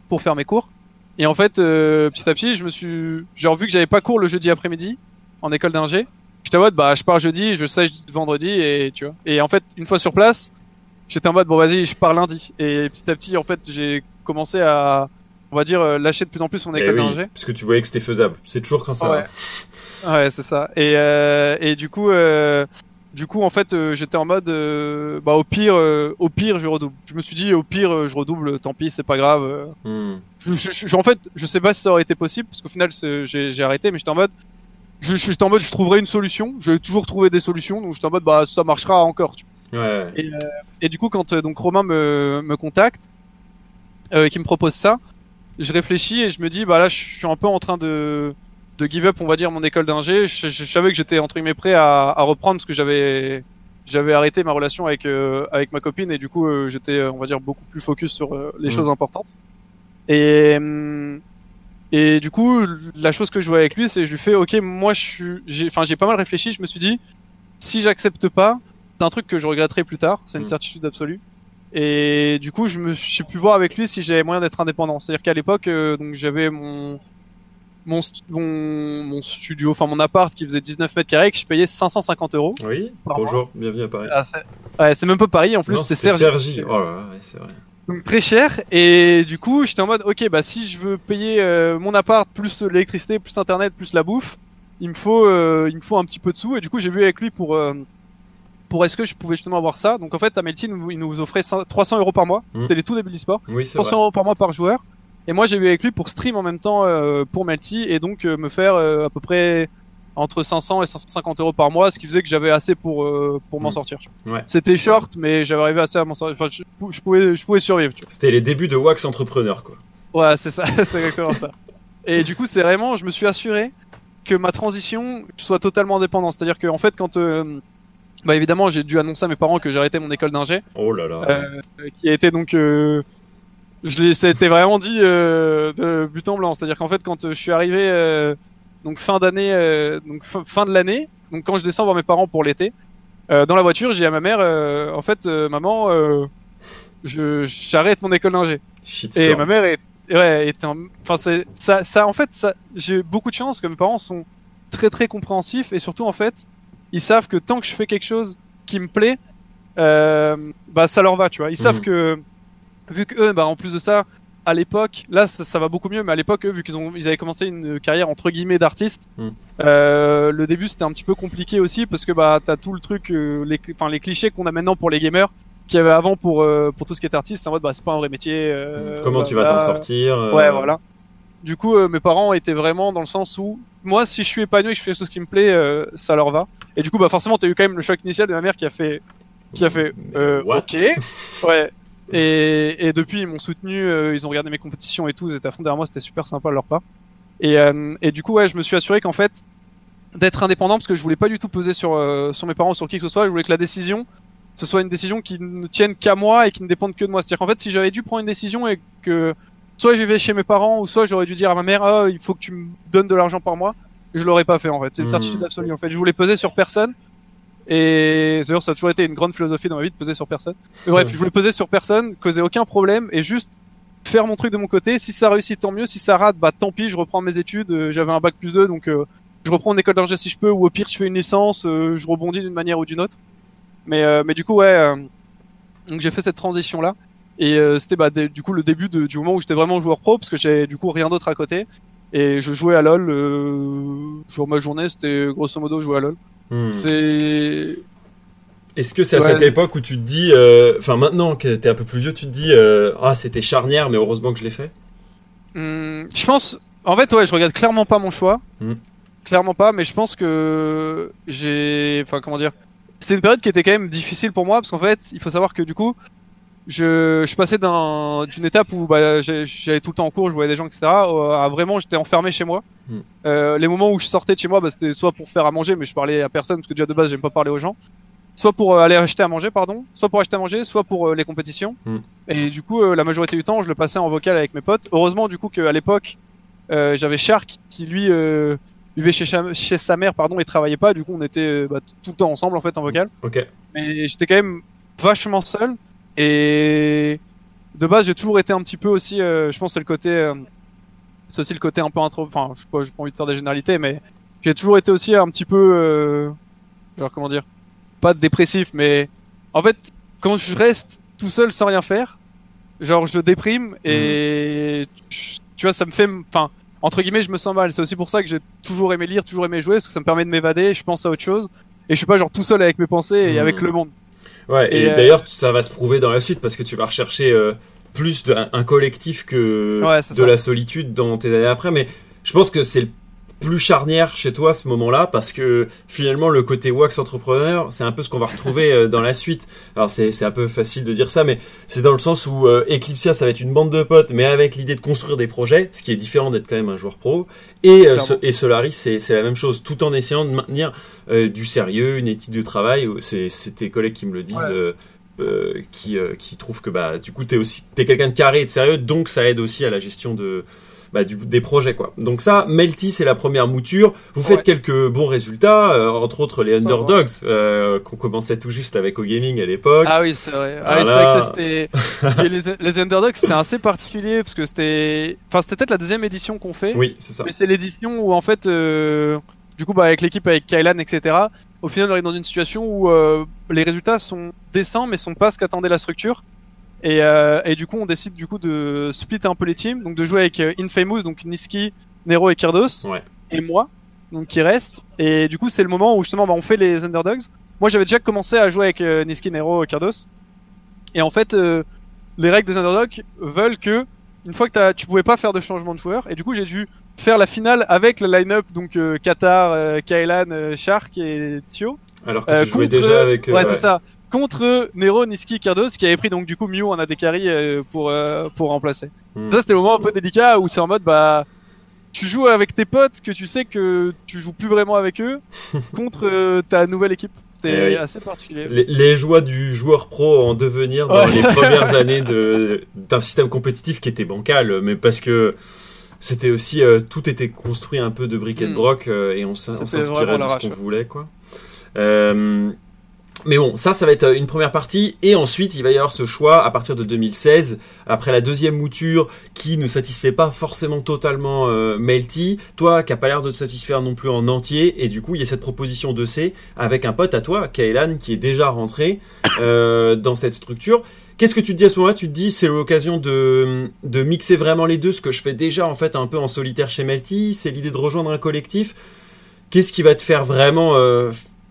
pour faire mes cours et en fait euh, petit à petit je me suis genre vu que j'avais pas cours le jeudi après-midi en école d'ingé j'étais en mode bah je pars jeudi je sèche vendredi et tu vois et en fait une fois sur place j'étais en mode bon vas-y je pars lundi et petit à petit en fait j'ai commencé à on va dire euh, lâcher de plus en plus mon Eh école oui, d'ingé parce que tu voyais que c'était faisable. C'est toujours quand ça. Ouais. va. Ouais, c'est ça. Et, euh, et du coup, euh, du coup, en fait, euh, j'étais en mode, euh, bah au pire, euh, au pire, je redouble. Je me suis dit, au pire, je redouble. Tant pis, c'est pas grave. Hmm. Je, je- je- en fait, je sais pas si ça aurait été possible parce qu'au final, j'ai arrêté, mais j'étais en mode, je- j'étais en mode, je trouverai une solution. J'ai toujours trouvé des solutions, donc j'étais en mode, bah ça marchera encore. tu vois. Ouais. Et, et du coup, quand donc Romain me, me contacte, qui me propose ça, je réfléchis et je me dis, bah là, je suis un peu en train de, de give up, on va dire, mon école d'ingé. Je, je- je savais que j'étais entre guillemets prêt à, à reprendre parce que j'avais j'avais arrêté ma relation avec euh, avec ma copine et du coup euh, j'étais on va dire beaucoup plus focus sur euh, les Mm. choses importantes. Et et du coup la chose que je vois avec lui c'est je lui fais ok moi je suis j'ai enfin j'ai pas mal réfléchi je me suis dit si j'accepte pas c'est un truc que je regretterai plus tard c'est une Mm. certitude absolue et du coup je me j'ai pu voir avec lui si j'avais moyen d'être indépendant c'est à dire qu'à l'époque donc j'avais mon mon, mon mon studio enfin mon appart qui faisait 19 mètres carrés que je payais 550 euros Oui. Bonjour. Bienvenue à Paris. ah, c'est ouais, c'est même pas Paris en plus c'est Sergi. Sergi. Oh là ouais, c'est vrai. Donc très cher et du coup j'étais en mode ok bah si je veux payer euh, mon appart plus l'électricité plus internet plus la bouffe il me faut euh, il me faut un petit peu de sous et du coup j'ai vu avec lui pour euh, pour est-ce que je pouvais justement avoir ça donc en fait Amelty nous, il nous offrait 100 300 euros par mois Mhm. c'était les tout débuts du sport Oui, c'est 300 vrai. euros par mois par joueur et moi j'ai vu avec lui pour stream en même temps euh, pour Melty et donc euh, me faire euh, à peu près entre 500 et 550 euros par mois ce qui faisait que j'avais assez pour euh, pour m'en Mhm. sortir. Ouais. c'était short mais j'avais arrivé assez à m'en sortir enfin je, je pouvais je pouvais survivre. C'était les débuts de Wax Entrepreneur, quoi. Ouais, c'est ça, *laughs* c'est exactement ça. Et du coup, c'est vraiment, je me suis assuré que ma transition soit totalement indépendante. C'est-à-dire que, en fait, quand, euh, bah évidemment, j'ai dû annoncer à mes parents que j'arrêtais mon école d'ingé, Oh là là. euh, qui a été donc, euh, je l'ai, ça a été vraiment dit euh, de but en blanc. C'est-à-dire qu'en fait, quand euh, je suis arrivé euh, donc fin d'année, euh, donc fin, fin de l'année, donc quand je descends voir mes parents pour l'été, euh, dans la voiture, j'ai à ma mère, euh, en fait, euh, maman, euh, je j'arrête mon école d'ingé. Et ma mère est, ouais, est un, enfin c'est ça, ça en fait, ça, j'ai beaucoup de chance que mes parents sont très très compréhensifs et surtout en fait, ils savent que tant que je fais quelque chose qui me plaît, euh, bah ça leur va, tu vois. Ils savent Mhm. que vu que eux, bah en plus de ça, à l'époque, là ça, ça va beaucoup mieux, mais à l'époque, eux, vu qu'ils ont, ils avaient commencé une carrière entre guillemets d'artiste, Mhm. euh, le début c'était un petit peu compliqué aussi parce que bah t'as tout le truc, euh, les, enfin les clichés qu'on a maintenant pour les gamers qu'il y avait avant pour euh, pour tout ce qui est artiste, c'est en mode bah c'est pas un vrai métier. euh, Comment tu vas t'en sortir euh, Ouais, voilà. Du coup, euh, mes parents étaient vraiment dans le sens où moi, si je suis épanoui et que je fais chose qui me plaît, euh, ça leur va. Et du coup, bah forcément, t'as eu quand même le choc initial de ma mère qui a fait, qui a fait, euh, ok, ouais. Et, et depuis, ils m'ont soutenu, euh, ils ont regardé mes compétitions et tout, ils étaient à fond derrière moi, c'était super sympa de leur part. Et, euh, et du coup, ouais, je me suis assuré qu'en fait, d'être indépendant, parce que je voulais pas du tout peser sur, euh, sur mes parents, sur qui que ce soit, je voulais que la décision, ce soit une décision qui ne tienne qu'à moi et qui ne dépende que de moi. C'est-à-dire qu'en fait, si j'avais dû prendre une décision et que soit je vivais chez mes parents ou soit j'aurais dû dire à ma mère, ah, il faut que tu me donnes de l'argent par mois, je l'aurais pas fait en fait. C'est une Mhm. certitude absolue en fait. Je voulais peser sur personne. Et d'ailleurs, ça a toujours été une grande philosophie dans ma vie de peser sur personne. Mais bref, je voulais peser sur personne, causer aucun problème et juste faire mon truc de mon côté. Si ça réussit, tant mieux. Si ça rate, bah tant pis, je reprends mes études. Euh, J'avais un bac plus 2, donc euh, je reprends une école d'ingé si je peux, ou au pire, je fais une licence, euh, je rebondis d'une manière ou d'une autre. Mais, euh, mais du coup, ouais, euh, donc j'ai fait cette transition là. Et euh, c'était bah, du coup le début de- du moment où j'étais vraiment joueur pro, parce que j'avais du coup rien d'autre à côté. Et je jouais à LoL. Euh, genre ma journée, c'était grosso modo jouer à LoL. Hmm. C'est Est-ce que c'est à Ouais. cette époque où tu te dis, euh, enfin maintenant que t'es un peu plus vieux, tu te dis, euh, ah c'était charnière, mais heureusement que je l'ai fait? Hum, je pense, en fait, ouais, je regarde clairement pas mon choix. Mhm. Clairement pas, mais je pense que j'ai, enfin, comment dire, c'était une période qui était quand même difficile pour moi parce qu'en fait, il faut savoir que du coup, je, je passais d'un, d'une étape où bah, j'allais tout le temps en cours, je voyais des gens, etc. À vraiment, j'étais enfermé chez moi. Mhm. Euh, les moments où je sortais de chez moi, bah, c'était soit pour faire à manger, mais je parlais à personne parce que déjà de base, j'aime pas parler aux gens. Soit pour euh, aller acheter à manger, pardon. Soit pour acheter à manger, soit pour euh, les compétitions. Mhm. Et du coup, euh, la majorité du temps, je le passais en vocal avec mes potes. Heureusement, du coup, qu'à l'époque, euh, j'avais Shark qui lui euh, vivait chez, sa mère, pardon, et travaillait pas. Du coup, on était bah, tout le temps ensemble en fait en vocal. Ok. Mais j'étais quand même vachement seul. Et de base, j'ai toujours été un petit peu aussi. euh, je pense c'est le côté, euh, c'est aussi le côté un peu intro. Enfin, je sais pas, j'ai pas envie de faire des généralités, mais j'ai toujours été aussi un petit peu, euh, genre comment dire, pas dépressif, mais en fait, quand je reste tout seul sans rien faire, genre je déprime et tu tu vois, ça me fait, enfin, entre guillemets, je me sens mal. C'est aussi pour ça que j'ai toujours aimé lire, toujours aimé jouer, parce que ça me permet de m'évader. Je pense à autre chose et je suis pas genre tout seul avec mes pensées et Mhm. avec le monde. Ouais, et, Et, euh, d'ailleurs, ça va se prouver dans la suite parce que tu vas rechercher euh, plus d'un un collectif que Ouais, de ça. la solitude dans tes années après. Mais je pense que c'est le plus charnière chez toi à ce moment-là parce que finalement le côté wax entrepreneur c'est un peu ce qu'on va retrouver euh, dans la suite. Alors c'est un peu facile de dire ça mais c'est dans le sens où euh, Eclipsia ça va être une bande de potes mais avec l'idée de construire des projets ce qui est différent d'être quand même un joueur pro. Et, euh, ce- et Solaris c'est la même chose tout en essayant de maintenir euh, du sérieux une éthique de travail. C'est tes collègues qui me le disent Ouais. qui, qui trouvent que bah du coup t'es aussi t'es quelqu'un de carré et de sérieux donc ça aide aussi à la gestion de bah, du, des projets quoi. Donc ça, Melty c'est la première mouture. Vous faites Ouais. quelques bons résultats, euh, entre autres les. Underdogs euh, qu'on commençait tout juste avec au gaming à l'époque. Ah oui, c'est vrai. Ah oui, c'est Voilà. vrai que ça, c'était les, les underdogs, c'était assez particulier parce que c'était, enfin, c'était peut-être la deuxième édition qu'on fait. Oui, c'est ça. Mais c'est l'édition où en fait, euh, du coup, bah, avec l'équipe, avec Kylan, etc. Au final, on arrive dans une situation où les résultats sont décents, mais sont pas ce qu'attendait la structure. Et, euh, et du coup, on décide du coup de split un peu les teams, donc de jouer avec euh, Infamous, donc Niski, Nero et Kirdos, Ouais. et moi, donc qui reste. Et du coup, c'est le moment où justement, bah, on fait les underdogs. Moi, j'avais déjà commencé à jouer avec euh, Niski, Nero et Kirdos. Et en fait, euh, les règles des underdogs veulent que une fois que t'as, tu pouvais pas faire de changement de joueur, et du coup, j'ai dû faire la finale avec le line-up, donc euh, Qatar, Kailan, Shark et Tio. Alors que tu jouais contre- déjà avec. ouais, ouais. c'est ça. Contre Nero, Niski, Kirdos, qui avait pris donc du coup Mew en AD carry euh, pour euh, pour remplacer. Hmm. Ça c'était le moment un peu délicat où c'est en mode bah tu joues avec tes potes que tu sais que tu joues plus vraiment avec eux *laughs* contre euh, ta nouvelle équipe. c'était Eh oui. assez particulier. Les, les joies du joueur pro en devenir dans Ouais. les premières *laughs* années de d'un système compétitif qui était bancal, mais parce que c'était aussi euh, tout était construit un peu de brick and Mm. broc euh, et on s'inspirait de ce qu'on voulait quoi. Euh, mais bon, ça, ça va être euh, une première partie. Et ensuite, il va y avoir ce choix à partir de 2016, après la deuxième mouture qui ne satisfait pas forcément totalement euh, Melty. Toi, qui a pas l'air de te satisfaire non plus en entier. Et du coup, il y a cette proposition de C avec un pote à toi, Kailan, qui est déjà rentré *coughs* euh, dans cette structure. Qu'est-ce que tu te dis à ce moment-là? Tu te dis, c'est l'occasion de, de mixer vraiment les deux, ce que je fais déjà en fait un peu en solitaire chez Melty. C'est l'idée de rejoindre un collectif. Qu'est-ce qui va te faire vraiment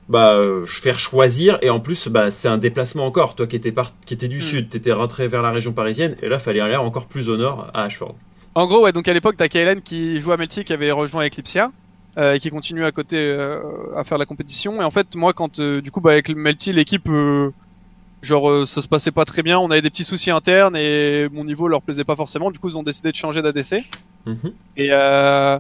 bah, euh, faire choisir Et en plus, bah, c'est un déplacement encore. Toi qui étais, par- qui étais du Mm. sud, t'étais rentré vers la région parisienne, et là, fallait aller encore plus au nord, à Ashford. En gros, ouais, donc à l'époque, t'as Kaelen qui joue à Melty, qui avait rejoint Eclipsia, euh, et qui continue à côté euh, à faire la compétition. Et en fait, moi, quand du coup, bah, avec Melty, l'équipe, genre, ça se passait pas très bien. On avait des petits soucis internes et mon niveau leur plaisait pas forcément. Du coup, ils ont décidé de changer d'ADC. Mhm. Et euh,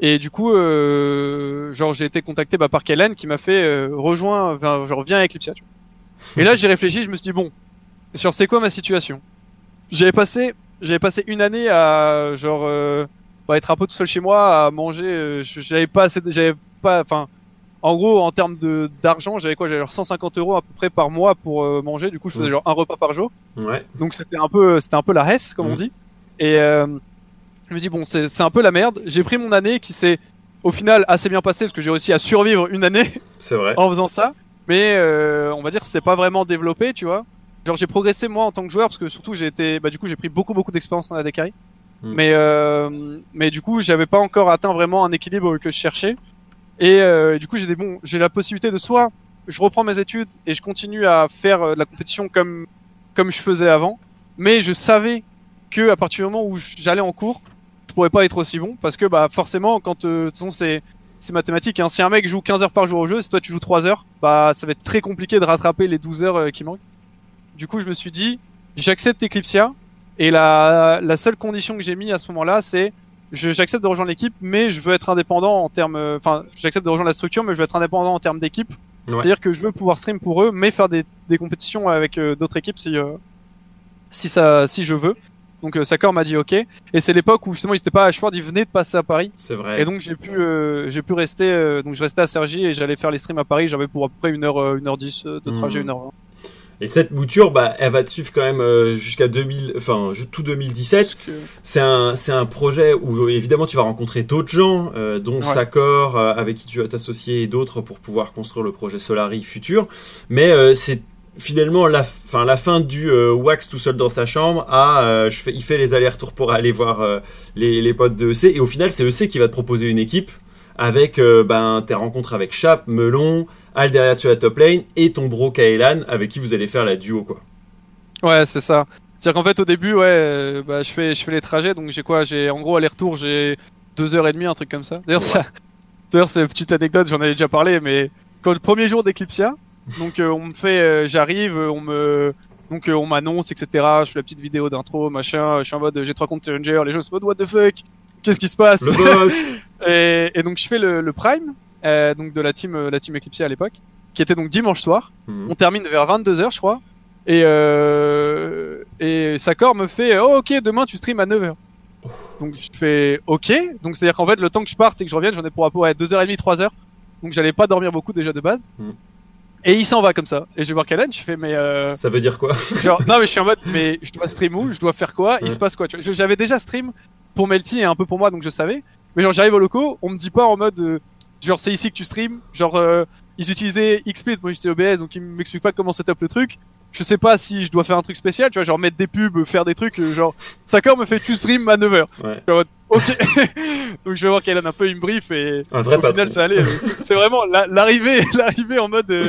et du coup, euh, genre, j'ai été contacté bah, par Kaelen qui m'a fait euh, rejoins, enfin, genre, viens à Eclipsia. tu vois. Et là, j'ai réfléchi, je me suis dit bon, genre, c'est quoi ma situation? J'avais passé, j'avais passé une année à genre euh, bah, être un peu tout seul chez moi, à manger. euh, j'avais pas assez, j'avais pas, enfin, en gros, en termes de d'argent, j'avais quoi J'avais genre 150 euros à peu près par mois pour euh, manger. Du coup, je faisais genre un repas par jour. Ouais. Donc c'était un peu, c'était un peu la hesse, comme on Mhm. dit. Et euh, je me dis bon, c'est c'est un peu la merde. J'ai pris mon année qui s'est au final assez bien passée parce que j'ai réussi à survivre une année *laughs* C'est vrai. en faisant ça. Mais euh, on va dire que c'était pas vraiment développé, tu vois. Genre j'ai progressé moi en tant que joueur parce que surtout j'ai été, bah du coup j'ai pris beaucoup beaucoup d'expérience dans la. Mm. Mais euh, mais du coup j'avais pas encore atteint vraiment un équilibre que je cherchais. Et euh, du coup j'ai des bons, j'ai la possibilité de soit je reprends mes études et je continue à faire euh, de la compétition comme comme je faisais avant, mais je savais que à partir du moment où j'allais en cours, je pourrais pas être aussi bon parce que bah forcément quand euh, de toute façon c'est c'est mathématique hein. si un mec joue 15 heures par jour au jeu, si toi tu joues 3 heures, bah ça va être très compliqué de rattraper les 12 heures euh, qui manquent. Du coup, je me suis dit j'accepte Eclipsia et la la seule condition que j'ai mis à ce moment-là, c'est j'accepte de rejoindre l'équipe, mais je veux être indépendant en termes, euh, enfin, j'accepte de rejoindre la structure, mais je veux être indépendant en termes d'équipe. Ouais. C'est-à-dire que je veux pouvoir stream pour eux, mais faire des, des compétitions avec euh, d'autres équipes si euh, si ça, si je veux. Donc euh, Sakor m'a dit OK, et c'est l'époque où justement ils étaient pas à Ashford, ils venaient de passer à Paris, C'est vrai. et donc j'ai pu euh, j'ai pu rester, euh, donc je restais à Sergi et j'allais faire les streams à Paris. J'avais pour à peu près une heure, une heure dix de trajet, Mhm. une heure vingt. Et cette mouture, bah, elle va te suivre quand même jusqu'à 2000, enfin tout 2017. Parce que- C'est un, c'est un projet où évidemment tu vas rencontrer d'autres gens, euh, dont Ouais. Sakor, euh, avec qui tu vas t'associer et d'autres pour pouvoir construire le projet Solari futur. Mais euh, c'est finalement la, fin, la fin du euh, Wax tout seul dans sa chambre à euh, je fais, il fait les allers-retours pour aller voir euh, les, les potes de EC et au final c'est EC qui va te proposer une équipe avec ben, tes rencontres avec Chap, Melon, Alderia sur la top lane et ton bro Kaelan avec qui vous allez faire la duo quoi. Ouais, c'est ça. C'est-à-dire qu'en fait, au début, ouais, bah, je fais, je fais les trajets, donc j'ai quoi J'ai en gros aller-retour, j'ai deux heures et demie, un truc comme ça. D'ailleurs, Ouais. ça, d'ailleurs, c'est une petite anecdote, j'en avais déjà parlé, mais quand le premier jour d'Eclipsia, donc euh, on me fait, euh, j'arrive, on me, donc euh, on m'annonce, etc. Je fais la petite vidéo d'intro, machin. Je suis en mode, j'ai trois comptes Challenger, les gens sont en mode, what the fuck? Qu'est-ce qui se passe? Le boss *laughs* et, et donc je fais le, le prime, donc de la team, la team Eclipsia à l'époque, qui était donc dimanche soir. Mhm. On termine vers 22h, je crois. Et, et Sakor me fait Oh, ok, demain tu streams à 9h. Donc je fais Ok. Donc c'est à dire qu'en fait, le temps que je parte et que je revienne, j'en ai pour à peu près 2h30, 3h. Donc j'allais pas dormir beaucoup déjà de base. Mhm. Et il s'en va comme ça. Et je vais voir Kalen, je fais Mais euh, Ça veut dire quoi *laughs* genre, non, mais je suis en mode Mais je dois stream où? Je dois faire quoi? Il Ouais. se passe quoi? J'avais déjà stream pour Melty et un peu pour moi, donc je savais. Mais genre, j'arrive au locaux, on me dit pas en mode euh, Genre, c'est ici que tu stream. Genre, euh, ils utilisaient XSplit, moi j'étais OBS, donc ils m'expliquent pas comment setup le truc. Je sais pas si je dois faire un truc spécial, tu vois, genre mettre des pubs, faire des trucs, euh, genre, Sakor me fait tu stream à 9h. Ouais. Ok. *laughs* donc je vais voir qu'elle a un peu une brief et Un vrai au patron. final ça allait. C'est- *laughs* C'est vraiment la- l'arrivée, *laughs* l'arrivée en mode, euh,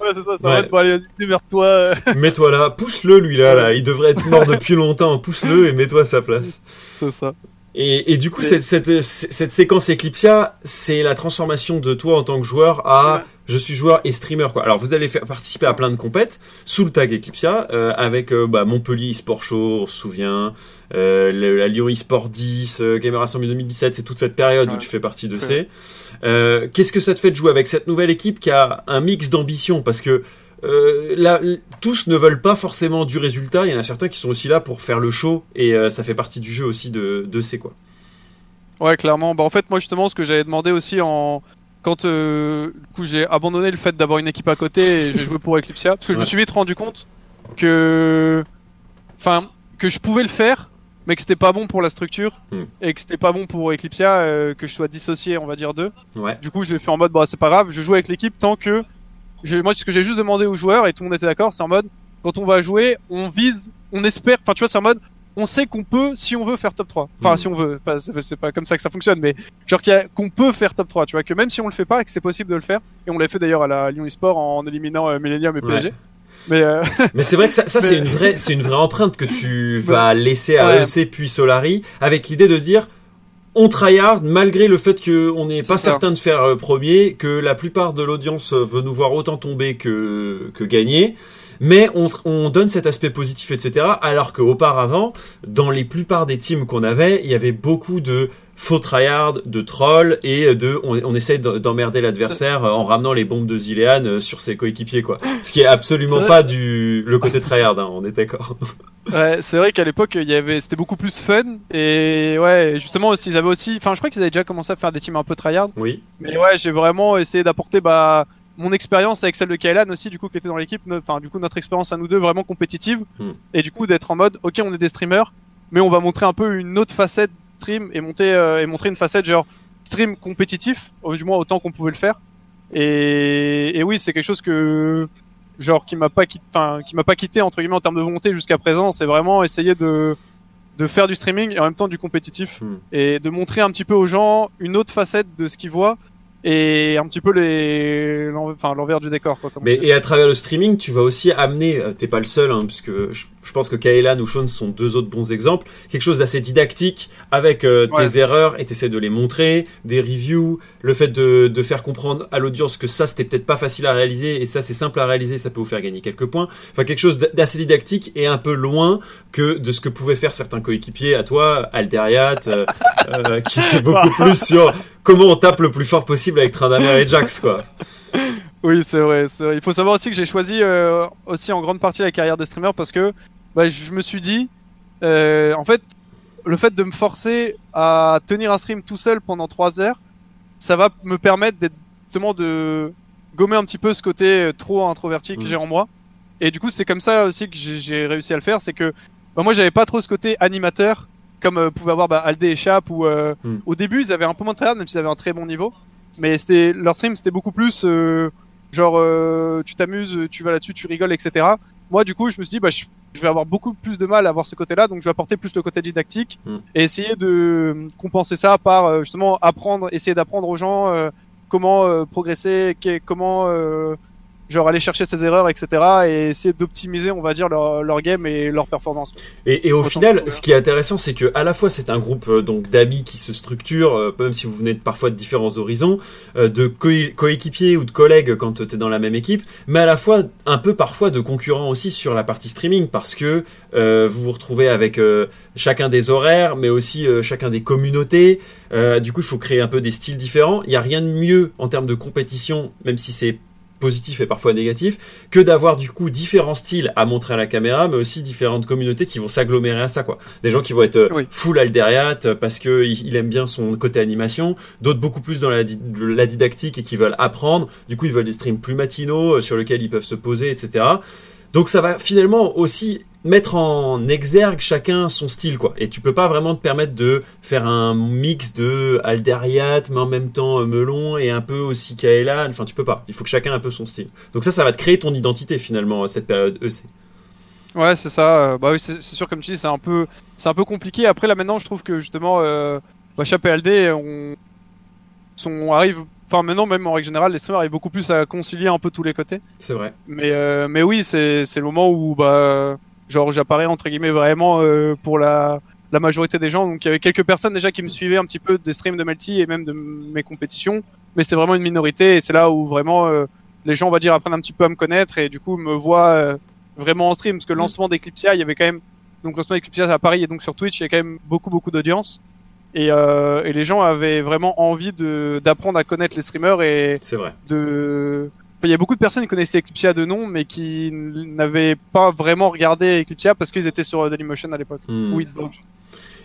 ouais, c'est ça, ça Ouais. va être bon, allez, vas-y, démerde-toi. Mets-toi là, pousse-le lui là, là, il devrait être mort depuis longtemps, pousse-le et mets-toi à sa place. C'est ça. Et, et du coup, Et- cette, cette, cette séquence Eclipsia, c'est la transformation de toi en tant que joueur à. Je suis joueur et streamer quoi. Alors vous allez faire participer à plein de compètes sous le tag Eclipsia euh, avec euh, bah, Montpellier Sport Show, on se souvient, euh, le- la Lyon eSport 10, euh, Gamer Assembly 2017, c'est toute cette période où tu fais partie de Ouais. ces. Euh, Qu'est-ce que ça te fait de jouer avec cette nouvelle équipe qui a un mix d'ambition? Parce que euh, là, tous ne veulent pas forcément du résultat. Il y en a certains qui sont aussi là pour faire le show et euh, ça fait partie du jeu aussi de, de ces quoi. Ouais, clairement. Bah, en fait, moi, justement, ce que j'avais demandé aussi en. Quand euh, du coup, j'ai abandonné le fait d'avoir une équipe à côté et j'ai joué pour Eclipsia, parce que je me suis vite rendu compte que. Enfin, que je pouvais le faire, mais que c'était pas bon pour la structure Hmm. et que c'était pas bon pour Eclipsia, euh, que je sois dissocié, on va dire, d'eux. Ouais. Du coup, je l'ai fait en mode, bah, c'est pas grave, je joue avec l'équipe tant que. Je, moi, ce que j'ai juste demandé aux joueurs, et tout le monde était d'accord, c'est en mode, quand on va jouer, on vise, on espère, enfin, tu vois, c'est en mode, on sait qu'on peut, si on veut, faire top 3. Enfin, Mhm. si on veut, c'est pas comme ça que ça fonctionne, mais genre qu'on peut faire top 3, tu vois, que même si on le fait pas, et que c'est possible de le faire, et on l'a fait d'ailleurs à la Lyon eSport en éliminant euh, Millennium et Ouais. PSG. Mais euh, *laughs* Mais c'est vrai que ça, ça Mais- c'est une vraie, c'est une vraie empreinte que tu *laughs* vas laisser à Ouais. EC puis Solari, avec l'idée de dire, on tryhard malgré le fait qu'on n'est pas certain de faire euh, premier, que la plupart de l'audience veut nous voir autant tomber que que gagner. Mais on, on donne cet aspect positif, etc. Alors qu'auparavant, dans les plupart des teams qu'on avait, il y avait beaucoup de faux tryhard, de trolls et de on, on essaye d'emmerder l'adversaire en ramenant les bombes de Zilean euh, sur ses coéquipiers quoi. *laughs* Ce qui est absolument pas du le côté tryhard, hein, on est d'accord. *laughs* ouais, c'est vrai qu'à l'époque, il y avait, c'était beaucoup plus fun, et ouais, justement, ils avaient aussi, enfin, je crois qu'ils avaient déjà commencé à faire des teams un peu tryhard. Oui. Mais ouais, j'ai vraiment essayé d'apporter bah mon expérience avec celle de Kailan aussi, du coup, qui était dans l'équipe, enfin, du coup, notre expérience à nous deux vraiment compétitive, Hmm. et du coup, d'être en mode, ok, on est des streamers, mais on va montrer un peu une autre facette stream et monter euh, et montrer une facette genre stream compétitif, au du moins autant qu'on pouvait le faire. Et, et oui, c'est quelque chose que genre qui m'a pas quitté, enfin, qui m'a pas quitté entre guillemets en termes de volonté jusqu'à présent. C'est vraiment essayer de de faire du streaming et en même temps du compétitif Hmm. et de montrer un petit peu aux gens une autre facette de ce qu'ils voient et un petit peu les enfin l'envers du décor quoi comme Mais et à travers le streaming, tu vas aussi amener, euh, t'es pas le seul, hein, puisque je, je pense que Kaelan ou Sean sont deux autres bons exemples, quelque chose d'assez didactique avec euh, Ouais. tes erreurs et t'essaies de les montrer, des reviews, le fait de, de faire comprendre à l'audience que ça c'était peut-être pas facile à réaliser et ça c'est simple à réaliser, ça peut vous faire gagner quelques points. Enfin quelque chose d'assez didactique et un peu loin que de ce que pouvaient faire certains coéquipiers à toi, Alderiat, euh, euh, qui était beaucoup plus sur comment on tape le plus fort possible avec Trindamer et Jax quoi. *laughs* Oui, c'est vrai. Il faut savoir aussi que j'ai choisi euh, aussi en grande partie la carrière de streamer parce que bah, je me suis dit, euh, en fait, le fait de me forcer à tenir un stream tout seul pendant 3 heures, ça va me permettre d'être justement de gommer un petit peu ce côté euh, trop introverti que Mhm. j'ai en moi. Et du coup, c'est comme ça aussi que j'ai j'ai réussi à le faire, c'est que bah, moi, j'avais pas trop ce côté animateur comme euh, pouvait avoir bah, Aldé et Chap ou euh, Mhm. au début, ils avaient un peu moins de tryhard, même s'ils avaient un très bon niveau. Mais c'était leur stream, c'était beaucoup plus euh, genre tu t'amuses, tu vas là-dessus, tu rigoles, etc. Moi, du coup, je me suis dit, bah, je, vais avoir beaucoup plus de mal à avoir ce côté-là, donc je vais apporter plus le côté didactique Mm. et essayer de compenser ça par justement apprendre, essayer d'apprendre aux gens comment progresser, comment genre aller chercher ses erreurs, etc. et essayer d'optimiser, on va dire, leur, leur game et leur performance. Et, et au Autant final, ce qui est intéressant, c'est que à la fois c'est un groupe euh, donc d'amis qui se structure, euh, même si vous venez de, parfois de différents horizons, euh, de coé- coéquipiers ou de collègues quand tu es dans la même équipe, mais à la fois un peu parfois de concurrents aussi sur la partie streaming, parce que vous vous retrouvez avec chacun des horaires, mais aussi chacun des communautés. Du coup, il faut créer un peu des styles différents. Il n'y a rien de mieux en termes de compétition, même si c'est positif et parfois négatif, que d'avoir du coup différents styles à montrer à la caméra, mais aussi différentes communautés qui vont s'agglomérer à ça, quoi. Des gens qui vont être euh, Oui. full Alderiat euh, parce que il, aime bien son côté animation, d'autres beaucoup plus dans la, di- la didactique et qui veulent apprendre. Du coup, ils veulent des streams plus matinaux euh, sur lesquels ils peuvent se poser, etc. Donc ça va finalement aussi mettre en exergue chacun son style quoi. Et tu peux pas vraiment te permettre de faire un mix de Alderiat mais en même temps euh, melon et un peu aussi Kaelan. Enfin tu peux pas. Il faut que chacun ait un peu son style. Donc ça ça va te créer ton identité finalement cette période EC. Ouais, c'est ça. euh, Bah oui, c'est sûr, comme tu dis, c'est un peu, c'est un peu compliqué. Après, là, maintenant, je trouve que justement, euh, bah, Chap et Aldé, on, sont, arrive, enfin, maintenant, même en règle générale, les streamers arrivent beaucoup plus à concilier un peu tous les côtés. C'est vrai. Mais, euh, mais oui, c'est, c'est le moment où, bah, genre, j'apparais entre guillemets vraiment euh, pour la, la majorité des gens. Donc, il y avait quelques personnes déjà qui me suivaient un petit peu des streams de Melty et même de mes compétitions. mais c'était vraiment une minorité et c'est là où vraiment euh, les gens, on va dire, apprennent un petit peu à me connaître et du coup me voient vraiment en stream parce que le lancement d'Eclipsia, il y avait quand même donc le lancement d'Eclipsia à Paris et donc sur Twitch, il y a quand même beaucoup beaucoup d'audience et, euh, et les gens avaient vraiment envie de d'apprendre à connaître les streamers et C'est vrai. de Enfin, il y a beaucoup de personnes qui connaissaient Eclipsia de nom mais qui n'avaient pas vraiment regardé Eclipsia parce qu'ils étaient sur Dailymotion à l'époque Hmm. ou Hitbox.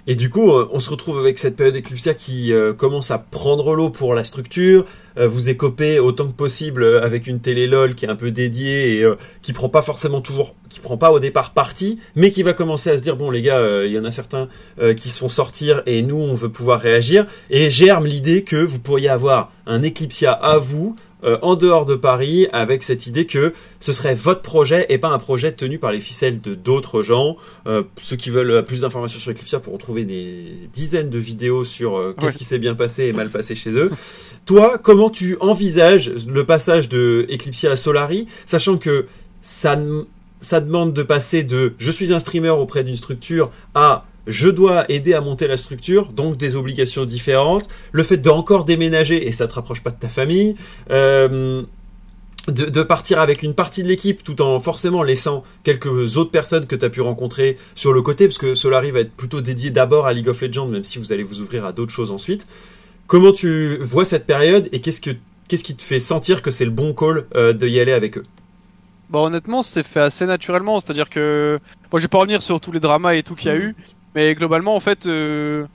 Et du coup, euh, on se retrouve avec cette période Eclipsia qui euh, commence à prendre l'eau pour la structure. Euh, vous écopez autant que possible euh, avec une télé LOL qui est un peu dédiée et qui prend pas forcément toujours, qui prend pas au départ parti, mais qui va commencer à se dire bon les gars, il y en a certains qui se font sortir et nous on veut pouvoir réagir. Et germe l'idée que vous pourriez avoir un Eclipsia à vous. Euh, en dehors de Paris, avec cette idée que ce serait votre projet et pas un projet tenu par les ficelles de d'autres gens, euh, ceux qui veulent euh, plus d'informations sur Eclipsia pourront trouver des dizaines de vidéos sur euh, qu'est-ce Ouais. qui s'est bien passé et mal passé chez eux. *laughs* Toi, comment tu envisages le passage de Eclipsia à Solari, sachant que ça, ça demande de passer de je suis un streamer auprès d'une structure à je dois aider à monter la structure, donc des obligations différentes. Le fait d'encore déménager et ça te rapproche pas de ta famille. Euh, de, de partir avec une partie de l'équipe tout en forcément laissant quelques autres personnes que tu as pu rencontrer sur le côté, parce que Solari va être plutôt dédié d'abord à League of Legends, même si vous allez vous ouvrir à d'autres choses ensuite. Comment tu vois cette période et qu'est-ce que qu'est-ce qui te fait sentir que c'est le bon call euh, de y aller avec eux? Bah honnêtement, c'est fait assez naturellement, c'est-à-dire que moi je vais pas revenir sur tous les dramas et tout qu'il y a Mhm. eu, mais globalement en fait euh,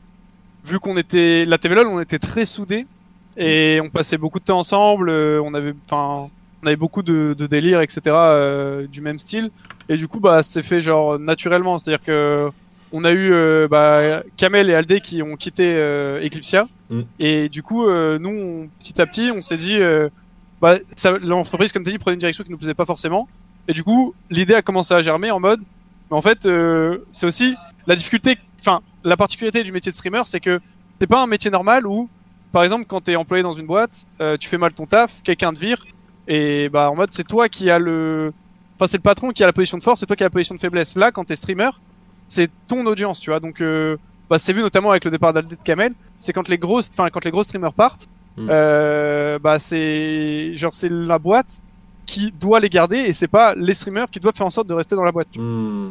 vu qu'on était la TVLOL, on était très soudés et on passait beaucoup de temps ensemble, euh, on avait enfin on avait beaucoup de, de délires etc euh, du même style. Et du coup bah c'est fait genre naturellement, c'est-à-dire que on a eu bah, Kamel et Aldé qui ont quitté Eclipsia. Mhm. et du coup nous on- petit à petit on s'est dit bah, l'entreprise comme tu dit prenait une direction qui nous plaisait pas forcément. Et du coup, l'idée a commencé à germer en mode, mais en fait, c'est aussi la difficulté, enfin, la particularité du métier de streamer, c'est que c'est pas un métier normal où, par exemple, quand t'es employé dans une boîte, euh, tu fais mal ton taf, quelqu'un te vire, et bah en mode, c'est toi qui a le, enfin, c'est le patron qui a la position de force, c'est toi qui a la position de faiblesse. Là, quand t'es streamer, c'est ton audience, tu vois. Donc, euh, bah, c'est vu notamment avec le départ d'Aldé de Kamel, c'est quand les grosses, enfin, quand les gros streamers partent, Mm. euh, bah c'est genre c'est la boîte qui doit les garder et c'est pas les streamers qui doivent faire en sorte de rester dans la boîte. Hmm.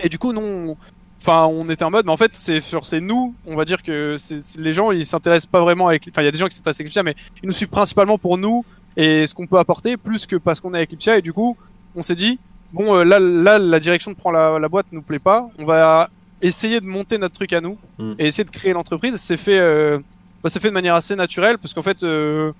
Et du coup, non, on- enfin, on était en mode, mais en fait, c'est sur c'est nous, on va dire que c'est c'est- les gens, ils s'intéressent pas vraiment avec, enfin, il y a des gens qui s'intéressent à Eclipsia, mais ils nous suivent principalement pour nous et ce qu'on peut apporter, plus que parce qu'on est à Eclipsia. Et du coup, on s'est dit, bon, euh, là, là, la direction de prendre la, la boîte nous plaît pas, on va essayer de monter notre truc à nous Mm. et essayer de créer l'entreprise. C'est fait, euh, bah, c'est fait de manière assez naturelle parce qu'en fait, euh,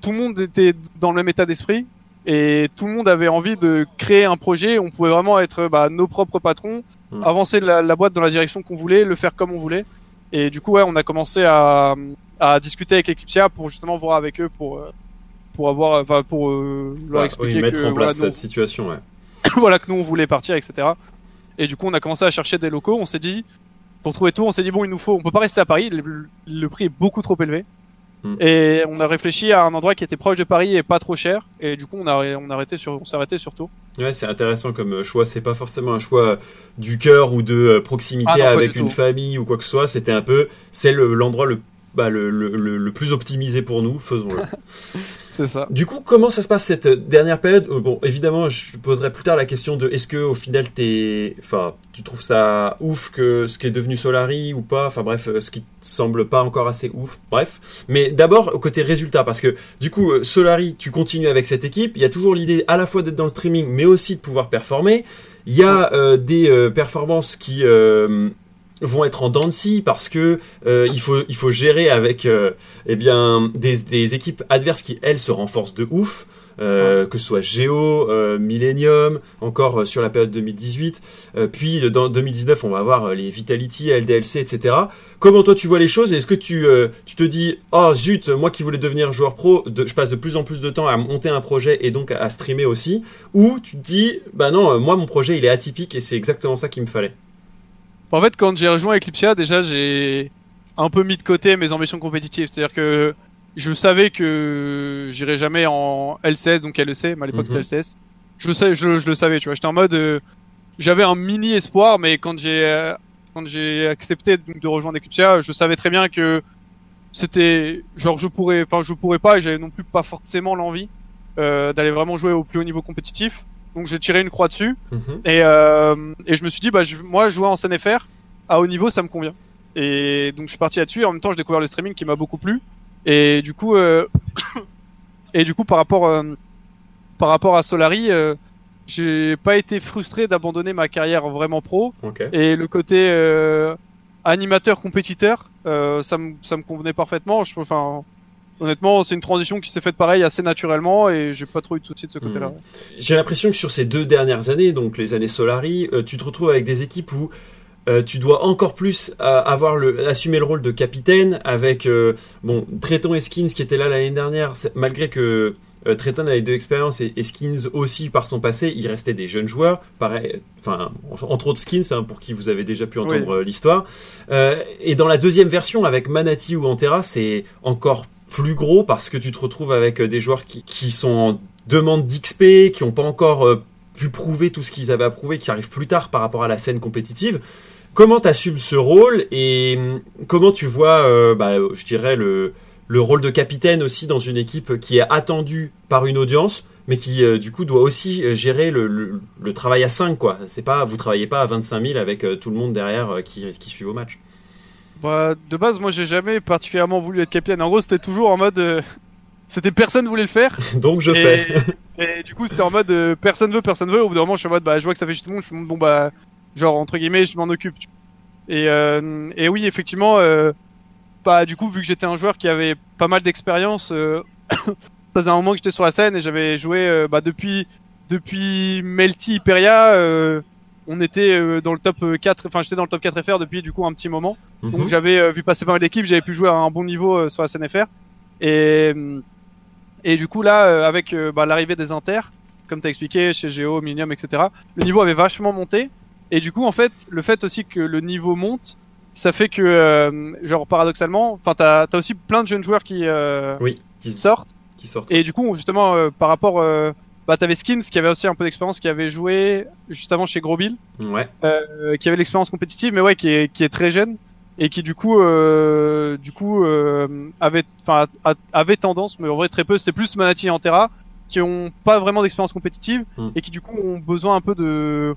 tout le monde était dans le même état d'esprit et tout le monde avait envie de créer un projet. On pouvait vraiment être bah, nos propres patrons, Mm. avancer la, la boîte dans la direction qu'on voulait, le faire comme on voulait. Et du coup, ouais, on a commencé à, à discuter avec Eclipsia pour justement voir avec eux pour euh, pour avoir, enfin pour euh, leur expliquer oui, mettre que en place voilà, nous, cette situation, ouais. *coughs* voilà que nous on voulait partir, etc. Et du coup, on a commencé à chercher des locaux. On s'est dit, pour trouver tout, on s'est dit bon, il nous faut, on peut pas rester à Paris. Le, le prix est beaucoup trop élevé. Mm. Et on a réfléchi à un endroit qui était proche de Paris et pas trop cher. Et du coup, on a on a arrêté sur, on s'est arrêté sur Tours. Ouais, c'est intéressant comme euh, choix. C'est pas forcément un choix du cœur ou de euh, proximité Ah non, avec une tout. famille ou quoi que ce soit. C'était un peu, c'est le- l'endroit le, bah, le, le, le, le plus optimisé pour nous. Faisons-le. *laughs* C'est ça. du coup, comment ça se passe cette euh, dernière période? Euh, Bon, évidemment, je poserai plus tard la question de est-ce que au final t'es, enfin, tu trouves ça ouf que ce qui est devenu Solari ou pas? Enfin bref, euh, ce qui te semble pas encore assez ouf. Bref, mais d'abord au côté résultat, parce que du coup, Solari, tu continues avec cette équipe. Il y a toujours l'idée à la fois d'être dans le streaming, mais aussi de pouvoir performer. Il y a euh, des euh, performances qui euh, vont être en dents de scie parce que euh, il faut il faut gérer avec euh, eh bien des, des équipes adverses qui elles se renforcent de ouf. Euh, que ce soit Geo, euh, Millennium, encore euh, sur la période 2018, euh, puis euh, dans 2019 on va avoir euh, les Vitality, LDLC, etc. Comment toi tu vois les choses? Est-ce que tu euh, tu te dis oh zut moi qui voulais devenir joueur pro, de- je passe de plus en plus de temps à monter un projet et donc à, à streamer aussi, ou tu te dis bah non moi mon projet il est atypique et c'est exactement ça qu'il me fallait. En fait, quand j'ai rejoint Eclipsia, déjà, j'ai un peu mis de côté mes ambitions compétitives. C'est-à-dire que je savais que j'irais jamais en LCS, donc LEC, mais à l'époque Mhm. c'était LCS. Je, sais, je, je le savais, tu vois. J'étais en mode, euh, j'avais un mini espoir, mais quand j'ai euh, quand j'ai accepté donc, de rejoindre Eclipsia, je savais très bien que c'était genre je pourrais, enfin je pourrais pas et j'avais non plus pas forcément l'envie euh, d'aller vraiment jouer au plus haut niveau compétitif. Donc j'ai tiré une croix dessus. Mhm. et, euh, et je me suis dit bah je- moi jouer en CNFR à haut niveau ça me convient. Et donc je suis parti là-dessus. Et en même temps j'ai découvert le streaming qui m'a beaucoup plu. Et du coup euh, *coughs* et du coup par rapport euh, par rapport à Solari j'ai pas été frustré d'abandonner ma carrière vraiment pro. Et le côté animateur compétiteur ça me ça me convenait parfaitement. Je enfin honnêtement c'est une transition qui s'est faite pareil assez naturellement et j'ai pas trop eu de soucis de ce côté-là Mhm. J'ai l'impression que sur ces deux dernières années, donc les années Solari, euh, tu te retrouves avec des équipes où euh, tu dois encore plus euh, avoir le, assumer le rôle de capitaine avec bon Tréton et Skins qui étaient là l'année dernière, malgré que euh, Tréton avait de l'expérience et, et Skins aussi par son passé, il restait des jeunes joueurs, pareil, enfin entre autres Skins hein, pour qui vous avez déjà pu entendre l'histoire. Et dans la deuxième version avec Manati ou Antera, c'est encore plus gros parce que tu te retrouves avec euh, des joueurs qui, qui sont en demande d'XP, qui n'ont pas encore euh, pu prouver tout ce qu'ils avaient à prouver, qui arrivent plus tard par rapport à la scène compétitive. Comment tu assumes ce rôle et hum, comment tu vois, euh, bah, je dirais, le, le rôle de capitaine aussi dans une équipe qui est attendue par une audience, mais qui du coup doit aussi gérer le, le, travail à 5 quoi. C'est pas, vous travaillez pas à 25 000 avec tout le monde derrière qui, qui suit vos matchs. Bah, de base, moi, j'ai jamais particulièrement voulu être capitaine. En gros, c'était toujours en mode, euh, c'était personne voulait le faire. *laughs* Donc je et, fais. et du coup, c'était en mode, euh, personne veut, personne veut. Au bout d'un moment, je suis en mode, bah, je vois que ça fait juste tout le monde. Je dis, bon, bah, genre, entre guillemets, je m'en occupe. Et, euh, et oui, effectivement, euh, bah, du coup, vu que j'étais un joueur qui avait pas mal d'expérience, euh, *coughs* ça faisait un moment que j'étais sur la scène et j'avais joué, euh, bah, depuis, depuis Melty Hyperia, euh, on était euh, dans le top 4, enfin, j'étais dans le top 4 FR depuis, du coup, un petit moment. Mhm. Donc j'avais euh, vu passer pas mal d'équipes, j'avais pu jouer à un bon niveau euh, sur la CNFR. Et, euh, et du coup là, euh, avec euh, bah, l'arrivée des inters, comme tu as expliqué chez Geo, Millennium, etc., le niveau avait vachement monté. Et du coup, en fait, le fait aussi que le niveau monte, ça fait que, euh, genre paradoxalement, enfin t'as as aussi plein de jeunes joueurs qui, euh, oui, qui sortent. qui sortent. Et du coup, justement, euh, par rapport, euh, bah t'avais Skins qui avait aussi un peu d'expérience, qui avait joué juste avant chez Ouais. euh, qui avait l'expérience compétitive, mais ouais, qui est, qui est très jeune et qui du coup, euh, du coup, euh, avait, enfin, a- avait tendance, mais en vrai très peu. C'est plus Manati et Antera qui ont pas vraiment d'expérience compétitive Mm. et qui du coup ont besoin un peu de,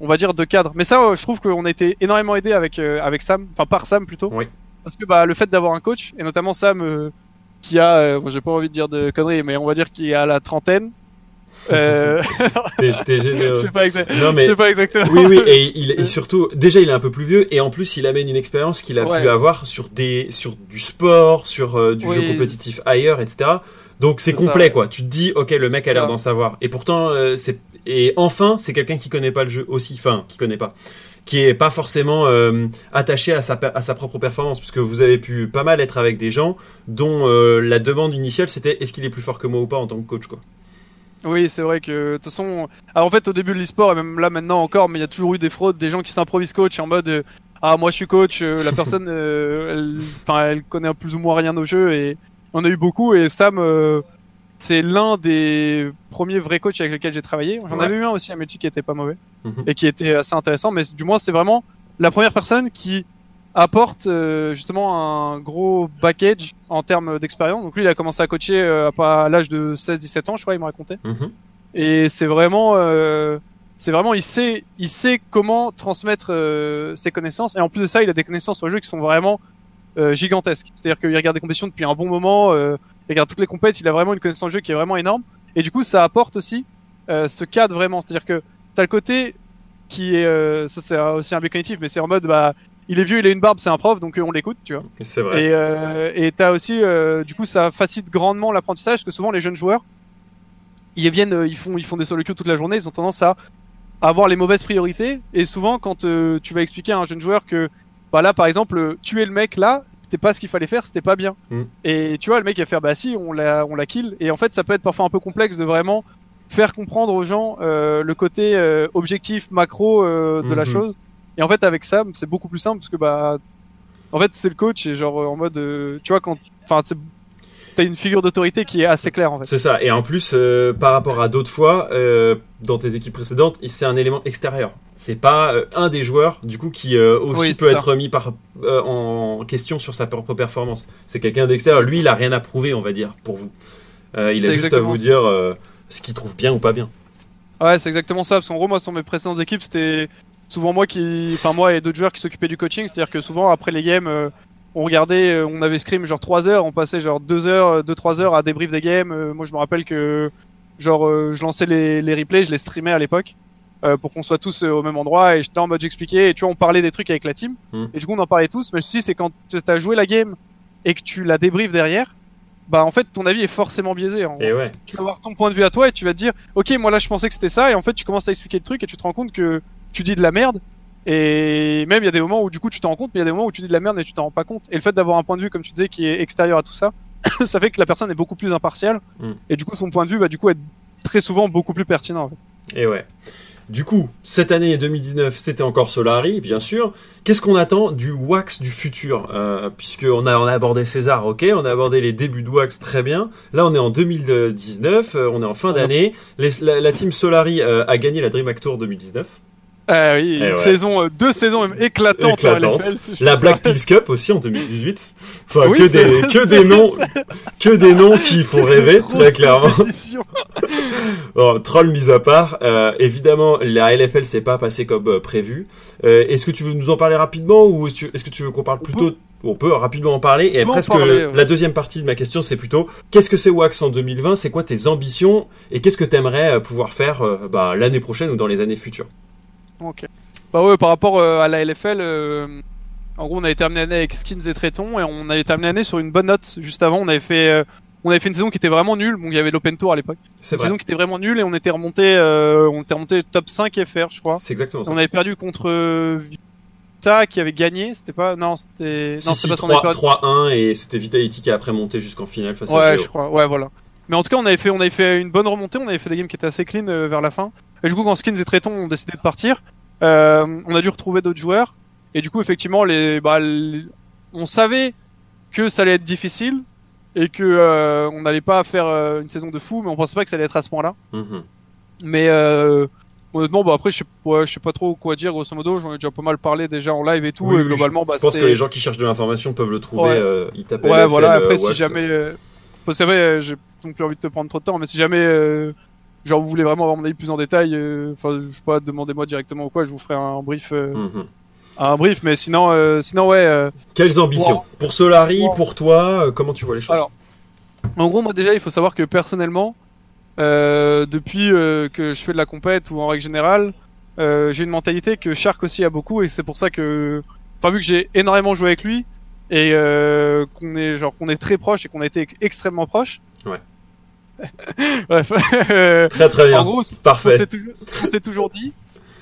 on va dire, de cadre. Mais ça, je trouve qu'on a été énormément aidé avec avec Sam, enfin par Sam plutôt, Oui. parce que bah le fait d'avoir un coach et notamment Sam qui a, euh, bon, j'ai pas envie de dire de conneries, mais on va dire qu'il a la trentaine. Euh, *laughs* T'es t'es je généreux. sais pas, Non je mais sais pas exactement. oui oui et, il, *laughs* et surtout déjà il est un peu plus vieux et en plus il amène une expérience qu'il a Ouais. pu avoir sur des sur du sport sur euh, du Oui. jeu compétitif ailleurs etc donc c'est ça, complet ouais. quoi tu te dis ok le mec a l'air d'en savoir et pourtant euh, c'est et enfin c'est quelqu'un qui connaît pas le jeu aussi enfin qui connaît pas qui est pas forcément euh, attaché à sa à sa propre performance parce que vous avez pu pas mal être avec des gens dont euh, la demande initiale c'était est-ce qu'il est plus fort que moi ou pas en tant que coach quoi Oui, c'est vrai que de toute façon, alors en fait au début de l'e-sport et même là maintenant encore, mais il y a toujours eu des fraudes, des gens qui s'improvisent coach en mode euh, ah moi je suis coach, euh, la personne, euh, elle, connaît plus ou moins rien au jeu et on a eu beaucoup et Sam, c'est l'un des premiers vrais coachs avec lesquels j'ai travaillé. J'en Ouais. avais eu un aussi à Melty qui était pas mauvais Mhm. et qui était assez intéressant, mais du moins c'est vraiment la première personne qui apporte euh, justement un gros package en termes d'expérience. Donc lui il a commencé à coacher euh, à pas à l'âge de 16-17 ans, je crois, il me racontait. Mhm. Et c'est vraiment, euh, c'est vraiment, il sait, il sait comment transmettre euh, ses connaissances. Et en plus de ça, il a des connaissances sur le jeu qui sont vraiment euh, gigantesques. C'est-à-dire qu'il regarde des compétitions depuis un bon moment, euh, il regarde toutes les compétitions, il a vraiment une connaissance du jeu qui est vraiment énorme. Et du coup, ça apporte aussi euh, ce cadre vraiment. C'est-à-dire que t'as le côté qui est, euh, ça c'est aussi un biais cognitif, mais c'est en mode, bah, il est vieux, il a une barbe, c'est un prof, donc euh, on l'écoute, tu vois. c'est vrai Et euh, et t'as aussi, euh, du coup, ça facilite grandement l'apprentissage parce que souvent les jeunes joueurs, ils viennent, euh, ils font, ils font des solo queues toute la journée, ils ont tendance à avoir les mauvaises priorités. Et souvent, quand tu vas expliquer à un jeune joueur que, bah là, par exemple, tuer le mec là, c'était pas ce qu'il fallait faire, c'était pas bien. Mm. Et tu vois, le mec il va faire, bah si, on l'a, on la kill. Et en fait, ça peut être parfois un peu complexe de vraiment faire comprendre aux gens le côté objectif macro de la Mhm. chose. Et en fait, avec Sam, c'est beaucoup plus simple parce que bah, en fait, c'est le coach et genre en mode, euh, tu vois, quand, enfin, t'as une figure d'autorité qui est assez claire en fait. C'est ça. Et en plus, euh, par rapport à d'autres fois, euh, dans tes équipes précédentes, c'est un élément extérieur. C'est pas un des joueurs, du coup, qui aussi Oui, peut être mis par, en question sur sa propre performance. C'est quelqu'un d'extérieur. Lui, il a rien à prouver, on va dire, pour vous. Il a juste à vous dire ce qu'il trouve bien ou pas bien. Ouais, c'est exactement ça. Parce qu'en gros, moi, sur mes précédentes équipes, c'était souvent moi qui, enfin moi et d'autres joueurs qui s'occupaient du coaching. C'est-à-dire que souvent après les games, euh, on regardait, euh, on avait scrim genre 3 heures, on passait genre 2 heures, 2-3 heures à débrief des games. Euh, moi, je me rappelle que genre euh, je lançais les, les replays, je les streamais à l'époque. euh, pour qu'on soit tous euh, au même endroit et j'étais en mode j'expliquais et tu vois on parlait des trucs avec la team Hmm. et du coup on en parlait tous mais le souci c'est quand t'as joué la game et que tu la débriefes derrière bah en fait ton avis est forcément biaisé en gros Et ouais. tu vas avoir ton point de vue à toi et tu vas te dire ok moi là je pensais que c'était ça et en fait tu commences à expliquer le truc et tu te rends compte que tu dis de la merde et même il y a des moments où du coup tu t'en rends compte mais il y a des moments où tu dis de la merde et tu t'en rends pas compte et le fait d'avoir un point de vue comme tu disais qui est extérieur à tout ça *coughs* ça fait que la personne est beaucoup plus impartiale Mm. et du coup son point de vue va du coup être très souvent beaucoup plus pertinent en fait. Et ouais. Du coup, cette année 2019, c'était encore Solari, bien sûr. Qu'est-ce qu'on attend du Wax du futur? Euh, Puisqu'on a, on a abordé César, ok, on a abordé les débuts de Wax, très bien. Là, on est en 2019, euh, on est en fin d'année. La team Solari euh, a gagné la DreamHack Tour 2019. Euh, oui, une ouais. saison, euh, deux saisons même éclatantes. Éclatante. LFL, je La Black. Pills Cup aussi en 2018. Enfin, Oui, que, des, que des noms, que des noms qui *laughs* font rêver, très clairement. *laughs* Bon, troll mis à part, euh, évidemment, la LFL s'est pas passée comme euh, prévu. Euh, est-ce que tu veux nous en parler rapidement ou est-ce que tu- est-ce que tu veux qu'on parle plutôt On peut rapidement en parler. Et presque parler, ouais. la deuxième partie de ma question, c'est plutôt qu'est-ce que c'est Wax en 2020 C'est quoi tes ambitions? Et qu'est-ce que tu aimerais pouvoir faire bah, l'année prochaine ou dans les années futures? Ok. Bah ouais, par rapport euh, à la LFL, euh, en gros, on avait terminé l'année avec Skins et Tréton et on avait terminé l'année sur une bonne note. Juste avant, on avait fait, euh, on avait fait une saison qui était vraiment nulle. Bon, il y avait l'Open Tour à l'époque. C'est Une vrai. saison qui était vraiment nulle et on était remonté, euh, on était remonté top 5 FR, je crois. C'est exactement ça. On avait perdu contre Vita qui avait gagné. C'était pas, non, c'était, non, Si, si, c'était pas son époque. 3-1 et c'était Vitality qui a après monté jusqu'en finale face à Ouais, Géo. je crois. Ouais, voilà. Mais en tout cas, on avait fait, on avait fait une bonne remontée. On avait fait des games qui étaient assez clean euh, vers la fin. Et du coup, quand Skins et Tréton ont décidé de partir, euh, on a dû retrouver d'autres joueurs. Et du coup, effectivement, les, bah, les- on savait que ça allait être difficile et que euh, on n'allait pas faire euh, une saison de fou, mais on pensait pas que ça allait être à ce point-là. Mhm. Mais honnêtement, bah après, je sais, ouais, je sais pas trop quoi dire. Grosso modo, j'en ai déjà pas mal parlé déjà en live et tout. Oui, et oui, globalement, bah, Je pense que les gens qui cherchent de l'information peuvent le trouver. Ouais. ils tapent Ouais, voilà. Après, si jamais, c'est vrai, j'ai non plus envie de te prendre trop de temps, mais si jamais, genre, vous voulez vraiment avoir mon avis plus en détail, euh, enfin, je sais pas, demandez-moi directement ou quoi, je vous ferai un brief, euh, Mhm. un brief. Mais sinon, euh, sinon, ouais. Quelles ambitions Wow. Pour Solari, Wow. pour toi, comment tu vois les choses Alors, en gros, moi déjà, il faut savoir que personnellement, euh, depuis euh, que je fais de la compète ou en règle générale, euh, j'ai une mentalité que Shark aussi a beaucoup, et c'est pour ça que, enfin, vu que j'ai énormément joué avec lui et qu'on est genre qu'on est très proche et qu'on a été extrêmement proche. Ouais. Bref. Très très bien. en gros, Parfait. toujours, on s'est toujours dit.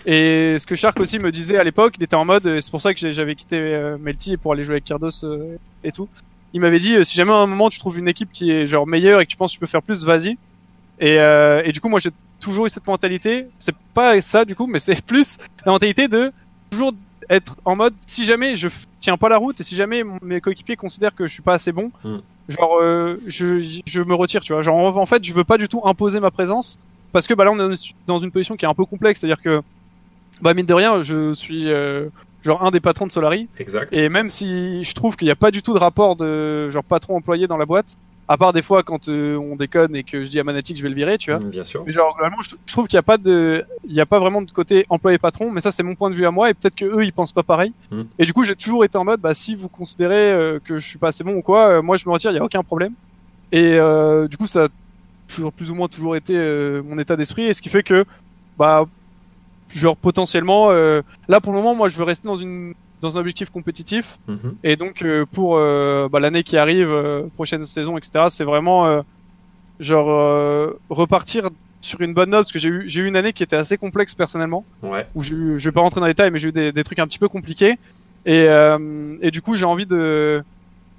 Et ce que Shark aussi me disait à l'époque, il était en mode, c'est pour ça que j'avais quitté euh, Melty pour aller jouer avec Kirdos euh, et tout. Il m'avait dit, euh, si jamais à un moment tu trouves une équipe qui est genre meilleure et que tu penses que tu peux faire plus, vas-y. Et, euh, et du coup, moi j'ai toujours eu cette mentalité. C'est pas ça du coup, mais c'est *laughs* plus la mentalité de toujours être en mode, si jamais je tiens pas la route et si jamais mes coéquipiers considèrent que je suis pas assez bon, Hmm. genre euh, je, je me retire, tu vois. Genre en, fait, je veux pas du tout imposer ma présence parce que bah là on est dans une- dans une position qui est un peu complexe, c'est-à-dire que bah mine de rien, je suis euh, genre un des patrons de Solari Exact. et même si je trouve qu'il n'y a pas du tout de rapport de genre patron employé dans la boîte, à part des fois quand euh, on déconne et que je dis à Manatic je vais le virer, tu vois. Mm, Bien sûr. Mais genre globalement, je, je trouve qu'il n'y a pas de, il y a pas vraiment de côté employé patron, mais ça c'est mon point de vue à moi et peut-être que eux ils pensent pas pareil. Mm. Et du coup j'ai toujours été en mode, bah si vous considérez euh, que je suis pas assez bon ou quoi, euh, moi je me retire, il y a aucun problème. Et du coup ça a toujours plus ou moins toujours été mon état d'esprit et ce qui fait que bah genre potentiellement là pour le moment moi je veux rester dans une dans un objectif compétitif Mhm. et donc euh, pour euh, bah, l'année qui arrive, euh, prochaine saison, etc. C'est vraiment genre repartir sur une bonne note parce que j'ai eu j'ai eu une année qui était assez complexe personnellement Ouais. où j'ai eu, je vais pas rentrer dans les détails mais j'ai eu des, des trucs un petit peu compliqués et euh, et du coup j'ai envie de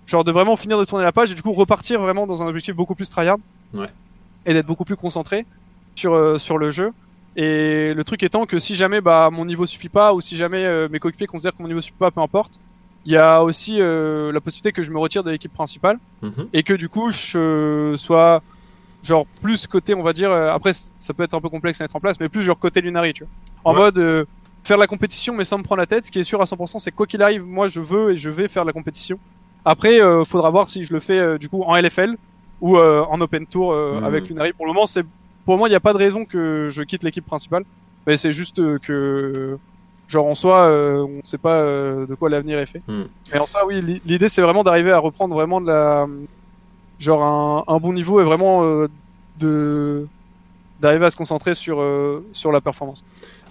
genre de vraiment finir de tourner la page et du coup repartir vraiment dans un objectif beaucoup plus tryhard Ouais. et d'être beaucoup plus concentré sur euh, sur le jeu et le truc étant que si jamais bah mon niveau suffit pas ou si jamais euh, mes coéquipiers considèrent que mon niveau suffit pas peu importe il y a aussi euh, la possibilité que je me retire de l'équipe principale Mhm. et que du coup je sois genre plus côté on va dire euh, après ça peut être un peu complexe à mettre en place mais plus genre côté Lunari tu vois en Ouais. mode euh, faire la compétition mais sans me prendre la tête ce qui est sûr à 100% c'est quoi qu'il arrive moi je veux et je vais faire la compétition après euh, faudra voir si je le fais euh, du coup en LFL ou euh, en Open Tour euh, Mhm. avec Lunari pour le moment c'est pour moi il n'y a pas de raison que je quitte l'équipe principale mais c'est juste euh, que genre en soi euh, on sait pas euh, de quoi l'avenir est fait Mhm. mais en soi oui l'i- l'idée c'est vraiment d'arriver à reprendre vraiment de la genre un, un bon niveau et vraiment euh, de d'arriver à se concentrer sur sur la performance.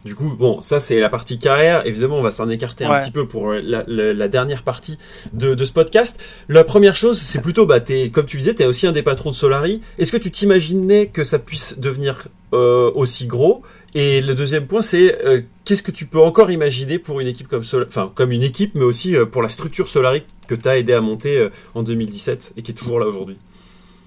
Du coup, bon, ça c'est la partie carrière. Évidemment, on va s'en écarter un petit peu pour la, la- la dernière partie de, de ce podcast. La première chose, c'est plutôt, bah, t'es, comme tu disais, t'es aussi un des patrons de Solari. Est-ce que tu t'imaginais que ça puisse devenir euh, aussi gros? Et le deuxième point, c'est euh, qu'est-ce que tu peux encore imaginer pour une équipe comme Sol, enfin comme une équipe, mais aussi euh, pour la structure Solari que t'as aidé à monter euh, en 2017 et qui est toujours là aujourd'hui?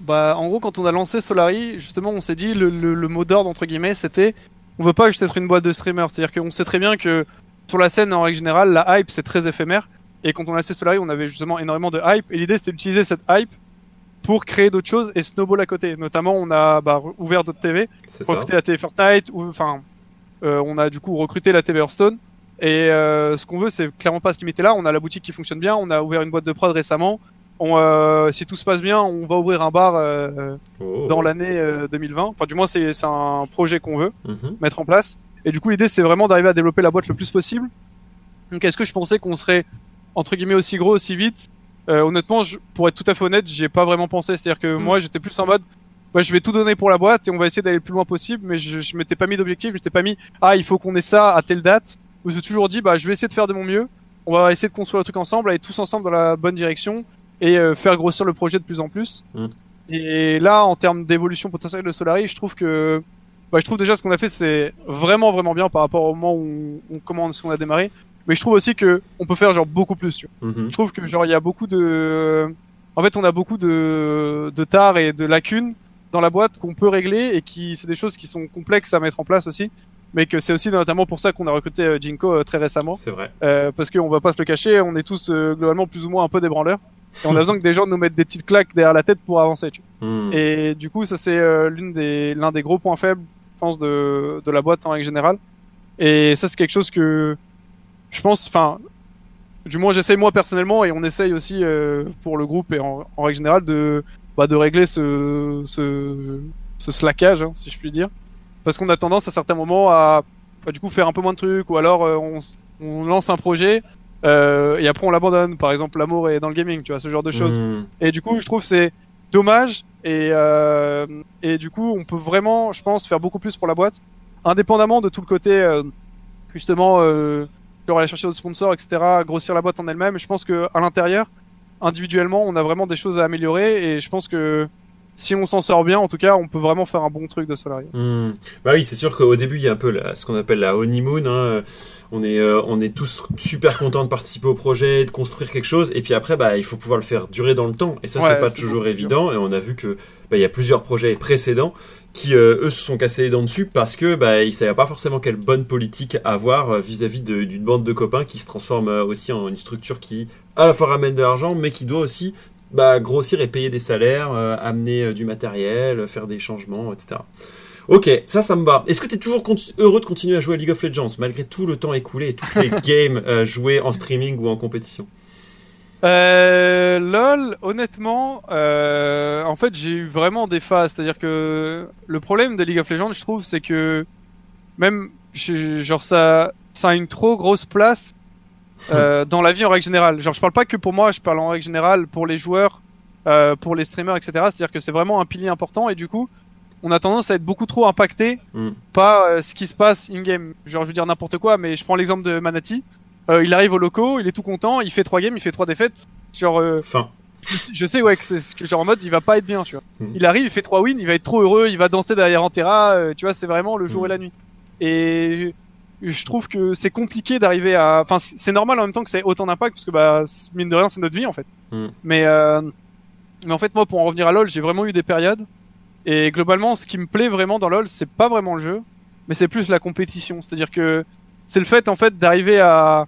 Bah en gros quand on a lancé Solari, justement on s'est dit le, le, le mot d'ordre entre guillemets c'était on veut pas juste être une boîte de streamers, c'est-à-dire qu'on sait très bien que sur la scène en règle générale la hype c'est très éphémère et quand on a lancé Solari on avait justement énormément de hype et l'idée c'était d'utiliser cette hype pour créer d'autres choses et snowball à côté. Notamment on a bah, ouvert d'autres TV, ça. recruté la TV Fortnite, ou enfin, euh, on a du coup recruté la TV Hearthstone. Et euh, ce qu'on veut, c'est clairement pas se limiter là. On a la boutique qui fonctionne bien, on a ouvert une boîte de prod récemment. On, euh, si tout se passe bien, on va ouvrir un bar euh, Oh. dans l'année euh, 2020. Enfin, du moins, c'est un projet qu'on veut Mhm. mettre en place. Et du coup, l'idée, c'est vraiment d'arriver à développer la boîte le plus possible. Donc, est-ce que je pensais qu'on serait entre guillemets aussi gros, aussi vite? Euh, Honnêtement, je, pour être tout à fait honnête, j'ai pas vraiment pensé. C'est-à-dire que Mm. moi, j'étais plus en mode, ouais, je vais tout donner pour la boîte et on va essayer d'aller le plus loin possible. Mais je, je m'étais pas mis d'objectif, je m'étais pas mis, ah, il faut qu'on ait ça à telle date. Je me suis toujours dit, bah, je vais essayer de faire de mon mieux. On va essayer de construire le truc ensemble, aller tous ensemble dans la bonne direction et euh, faire grossir le projet de plus en plus. Mm. Et là, en termes d'évolution potentielle de Solari, je trouve que bah, je trouve déjà ce qu'on a fait c'est vraiment vraiment bien par rapport au moment où on, on commence qu'on a démarré mais je trouve aussi que on peut faire genre beaucoup plus tu vois. Mhm. je trouve que genre il y a beaucoup de en fait on a beaucoup de de tares et de lacunes dans la boîte qu'on peut régler et qui c'est des choses qui sont complexes à mettre en place aussi mais que c'est aussi notamment pour ça qu'on a recruté euh, Jinko euh, très récemment C'est vrai. euh, parce qu'on va pas se le cacher on est tous euh, globalement plus ou moins un peu des branleurs et on a besoin que des gens nous mettent des petites claques derrière la tête pour avancer tu vois. Mhm. Et du coup, ça c'est euh, l'une des l'un des gros points faibles, je pense, de de la boîte en règle générale. Et ça c'est quelque chose que je pense, enfin, du moins j'essaye moi personnellement et on essaye aussi euh, pour le groupe et en, en règle générale de bah, de régler ce ce ce slackage, hein, si je puis dire, parce qu'on a tendance à certains moments à bah, du coup faire un peu moins de trucs ou alors euh, on on lance un projet euh, et après on l'abandonne. Par exemple, l'amour est dans le gaming, tu vois, ce genre de choses. Mhm. Et du coup, je trouve c'est dommage. Et, euh, et du coup, on peut vraiment, je pense, faire beaucoup plus pour la boîte, indépendamment de tout le côté, euh, justement, euh, genre aller chercher d'autres sponsors, etc., grossir la boîte en elle-même. Je pense que à l'intérieur, individuellement, on a vraiment des choses à améliorer. Et je pense que si on s'en sort bien, en tout cas, on peut vraiment faire un bon truc de salarié. Hmm. Bah oui, c'est sûr qu'au début, il y a un peu la- ce qu'on appelle la honeymoon. Hein. On, est, euh, on est tous super contents de participer au projet, de construire quelque chose. Et puis après, bah, il faut pouvoir le faire durer dans le temps. Et ça, Ouais, c'est pas toujours évident. Et on a vu que bah, il y a plusieurs projets précédents qui, euh, eux, se sont cassés les dents dessus parce que bah, ils savaient pas forcément quelle bonne politique avoir euh, vis-à-vis d'une bande de copains qui se transforme aussi en une structure qui, à la fois, ramène de l'argent, mais qui doit aussi bah, grossir et payer des salaires, euh, amener euh, du matériel, euh, faire des changements, etc. Ok, ça, ça me va. Est-ce que tu es toujours heureux de continuer à jouer à League of Legends malgré tout le temps écoulé et toutes les *laughs* games euh, jouées en streaming ou en compétition? Euh, LOL, honnêtement, euh, en fait, j'ai eu vraiment des phases. C'est-à-dire que le problème de League of Legends, je trouve, c'est que même, genre, ça, ça a une trop grosse place euh, dans la vie en règle générale. Genre, je parle pas que pour moi, je parle en règle générale pour les joueurs, euh, pour les streamers, etc. C'est-à-dire que c'est vraiment un pilier important et du coup, on a tendance à être beaucoup trop impacté Mm. par euh, ce qui se passe in-game. Genre, je veux dire n'importe quoi, mais je prends l'exemple de Manati. Euh, il arrive au loco, il est tout content, il fait trois games, il fait trois défaites. Genre, euh, Fin. je sais- je sais ouais que c'est ce que genre en mode il va pas être bien, tu vois. Mhm. Il arrive, il fait trois wins, il va être trop heureux, il va danser derrière Antera, euh, tu vois, c'est vraiment le jour Mhm. et la nuit. Et je trouve que c'est compliqué d'arriver à enfin c'est normal en même temps que ça ait autant d'impact parce que bah mine de rien c'est notre vie en fait. Mhm. Mais euh, mais en fait moi pour en revenir à LoL, j'ai vraiment eu des périodes et globalement ce qui me plaît vraiment dans LoL, c'est pas vraiment le jeu, mais c'est plus la compétition, c'est-à-dire que c'est le fait en fait d'arriver à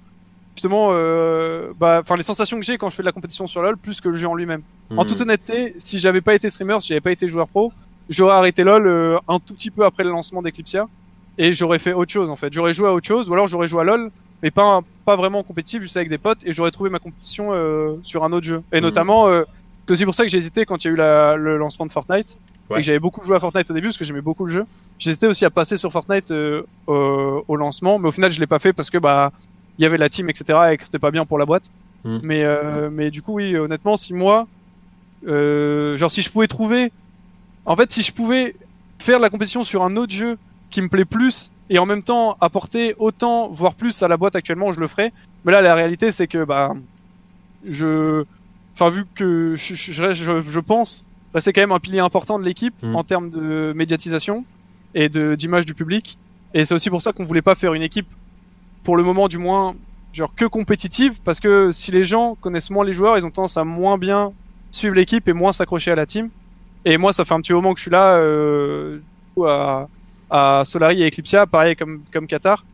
justement, euh, bah, enfin les sensations que j'ai quand je fais de la compétition sur LoL plus que le jeu en lui-même. En Hmm. toute honnêteté, si j'avais pas été streamer, si j'avais pas été joueur pro, j'aurais arrêté LoL euh, un tout petit peu après le lancement d'Eclipsia et j'aurais fait autre chose en fait. J'aurais joué à autre chose ou alors j'aurais joué à LoL mais pas pas vraiment compétitif, juste avec des potes et j'aurais trouvé ma compétition euh, sur un autre jeu. Et Mhm. notamment, euh, c'est aussi pour ça que j'ai hésité quand il y a eu la, le lancement de Fortnite Ouais. et j'avais beaucoup joué à Fortnite au début parce que j'aimais beaucoup le jeu. J'hésitais aussi à passer sur Fortnite euh, au lancement, mais au final je l'ai pas fait parce que bah il y avait la team etc et que c'était pas bien pour la boîte. Mhm. Mais euh, mais du coup oui honnêtement si moi euh, genre si je pouvais trouver en fait si je pouvais faire la compétition sur un autre jeu qui me plaît plus et en même temps apporter autant voire plus à la boîte actuellement je le ferais. Mais là la réalité c'est que bah je enfin vu que je, je, je, je- je pense bah, c'est quand même un pilier important de l'équipe Mhm. en termes de médiatisation et d'image du public et c'est aussi pour ça qu'on voulait pas faire une équipe pour le moment du moins genre que compétitive parce que si les gens connaissent moins les joueurs ils ont tendance à moins bien suivre l'équipe et moins s'accrocher à la team et moi ça fait un petit moment que je suis là euh, à, à Solari et Eclipsia pareil comme comme Qatar.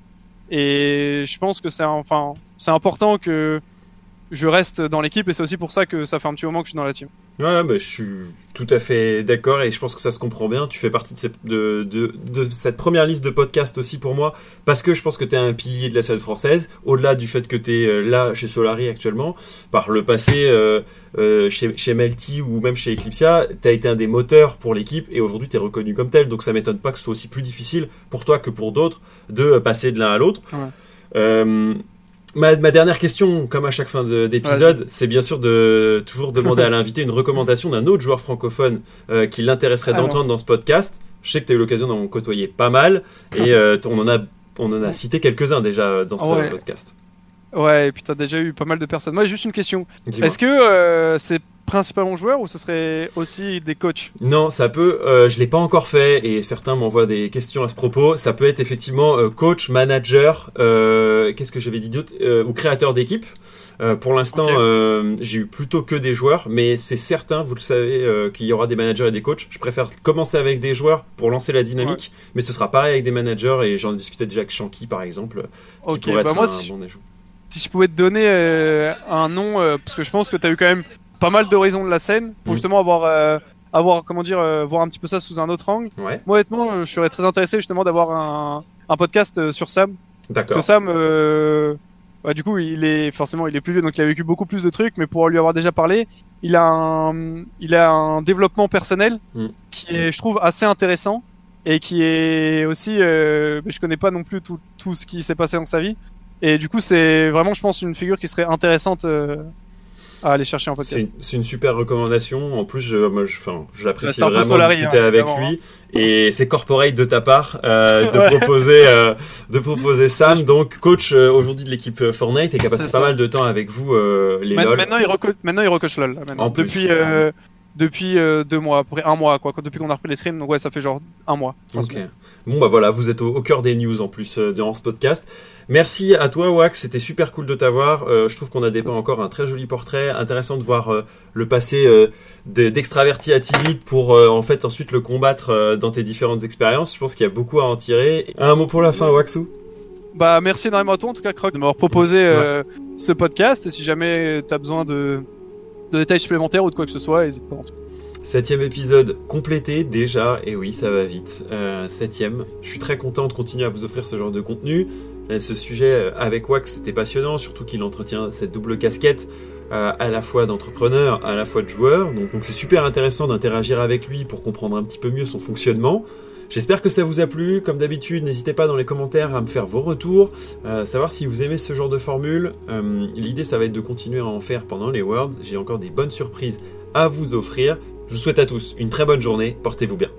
Et je pense que c'est enfin c'est important que je reste dans l'équipe et c'est aussi pour ça que ça fait un petit moment que je suis dans la team. Ouais, bah, je suis tout à fait d'accord et je pense que ça se comprend bien. Tu fais partie de, cette- de, de, de cette première liste de podcasts aussi pour moi parce que je pense que tu es un pilier de la scène française, au-delà du fait que tu es là chez Solari actuellement. Par le passé, euh, euh, chez, chez Melty ou même chez Eclipsia, tu as été un des moteurs pour l'équipe et aujourd'hui tu es reconnu comme tel. Donc ça m'étonne pas que ce soit aussi plus difficile pour toi que pour d'autres de passer de l'un à l'autre. Ouais. Euh, Ma, ma dernière question, comme à chaque fin de- d'épisode, c'est bien sûr de toujours demander à *laughs* l'invité une recommandation d'un autre joueur francophone euh, qui l'intéresserait Alors. d'entendre dans ce podcast. Je sais que tu as eu l'occasion d'en côtoyer pas mal et euh, on en a on en a cité quelques-uns déjà dans ce Ah ouais. podcast. Ouais, et puis t'as déjà eu pas mal de personnes. Moi, juste une question. Est-ce que euh, c'est principalement joueur ou ce serait aussi des coachs Non, ça peut. Euh, je l'ai pas encore fait et certains m'envoient des questions à ce propos. Ça peut être effectivement euh, coach, manager, euh, qu'est-ce que j'avais dit d'autre, euh, ou créateur d'équipe. Pour l'instant, j'ai eu plutôt que des joueurs, mais c'est certain, vous le savez, qu'il y aura des managers et des coachs. Je préfère commencer avec des joueurs pour lancer la dynamique, mais ce sera pareil avec des managers et j'en discutais déjà avec Shanky par exemple, qui Ok, pourrait bah être moi, un si, bon ajout. si je pouvais te donner euh, un nom, euh, parce que je pense que t'as eu quand même pas mal d'horizons de la scène pour Mhm. justement avoir, euh, avoir comment dire, euh, voir un petit peu ça sous un autre angle. Ouais, Moi, honnêtement, je serais très intéressé justement d'avoir un, un podcast euh, sur Sam. d'accord. Que Sam, euh, bah, du coup, il est forcément, il est plus vieux, donc il a vécu beaucoup plus de trucs. Mais pour lui avoir déjà parlé, il a un, il a un développement personnel Mm. qui est, je trouve, assez intéressant et qui est aussi, euh, je connais pas non plus tout, tout ce qui s'est passé dans sa vie. Et du coup, c'est vraiment, je pense, une figure qui serait intéressante à aller chercher en podcast. c'est une super recommandation. En plus, je, moi, je, enfin, j'apprécie Bah, vraiment Solari, discuter hein, avec lui. Et c'est corporate de ta part euh, de *laughs* Ouais. proposer euh, de proposer Sam, donc coach euh, aujourd'hui de l'équipe euh, Fortnite et qui a passé pas mal de temps avec vous euh, les Ma- LOL. Maintenant, il maintenant, il recoach LOL. maintenant. En plus. depuis, euh, depuis euh, deux mois, à peu près un mois, quoi. Depuis qu'on a repris les scrims, donc ouais, ça fait genre un mois. Ok. Bon bah voilà, vous êtes au, au cœur des news en plus euh, durant ce podcast. Merci à toi Wax, c'était super cool de t'avoir. Euh, je trouve qu'on a dépeint encore un très joli portrait, intéressant de voir euh, le passé euh, de- d'extraverti à timide pour euh, en fait ensuite le combattre euh, dans tes différentes expériences. Je pense qu'il y a beaucoup à en tirer. Un mot pour la fin, Waxou Bah, merci énormément à toi, en tout cas, Croc, de m'avoir proposé euh, ce podcast. Et si jamais t'as besoin de, de détails supplémentaires ou de quoi que ce soit, n'hésite pas. Septième épisode complété déjà, et oui, ça va vite. Euh, septième. Je suis très content de continuer à vous offrir ce genre de contenu. Euh, Ce sujet euh, avec Wax, c'était passionnant, surtout qu'il entretient cette double casquette à la fois d'entrepreneur, à la fois de joueur. Donc c'est super intéressant d'interagir avec lui pour comprendre un petit peu mieux son fonctionnement. J'espère que ça vous a plu. Comme d'habitude, n'hésitez pas dans les commentaires à me faire vos retours, euh, savoir si vous aimez ce genre de formule. Euh, L'idée, ça va être de continuer à en faire pendant les Worlds. J'ai encore des bonnes surprises à vous offrir. Je vous souhaite à tous une très bonne journée. Portez-vous bien.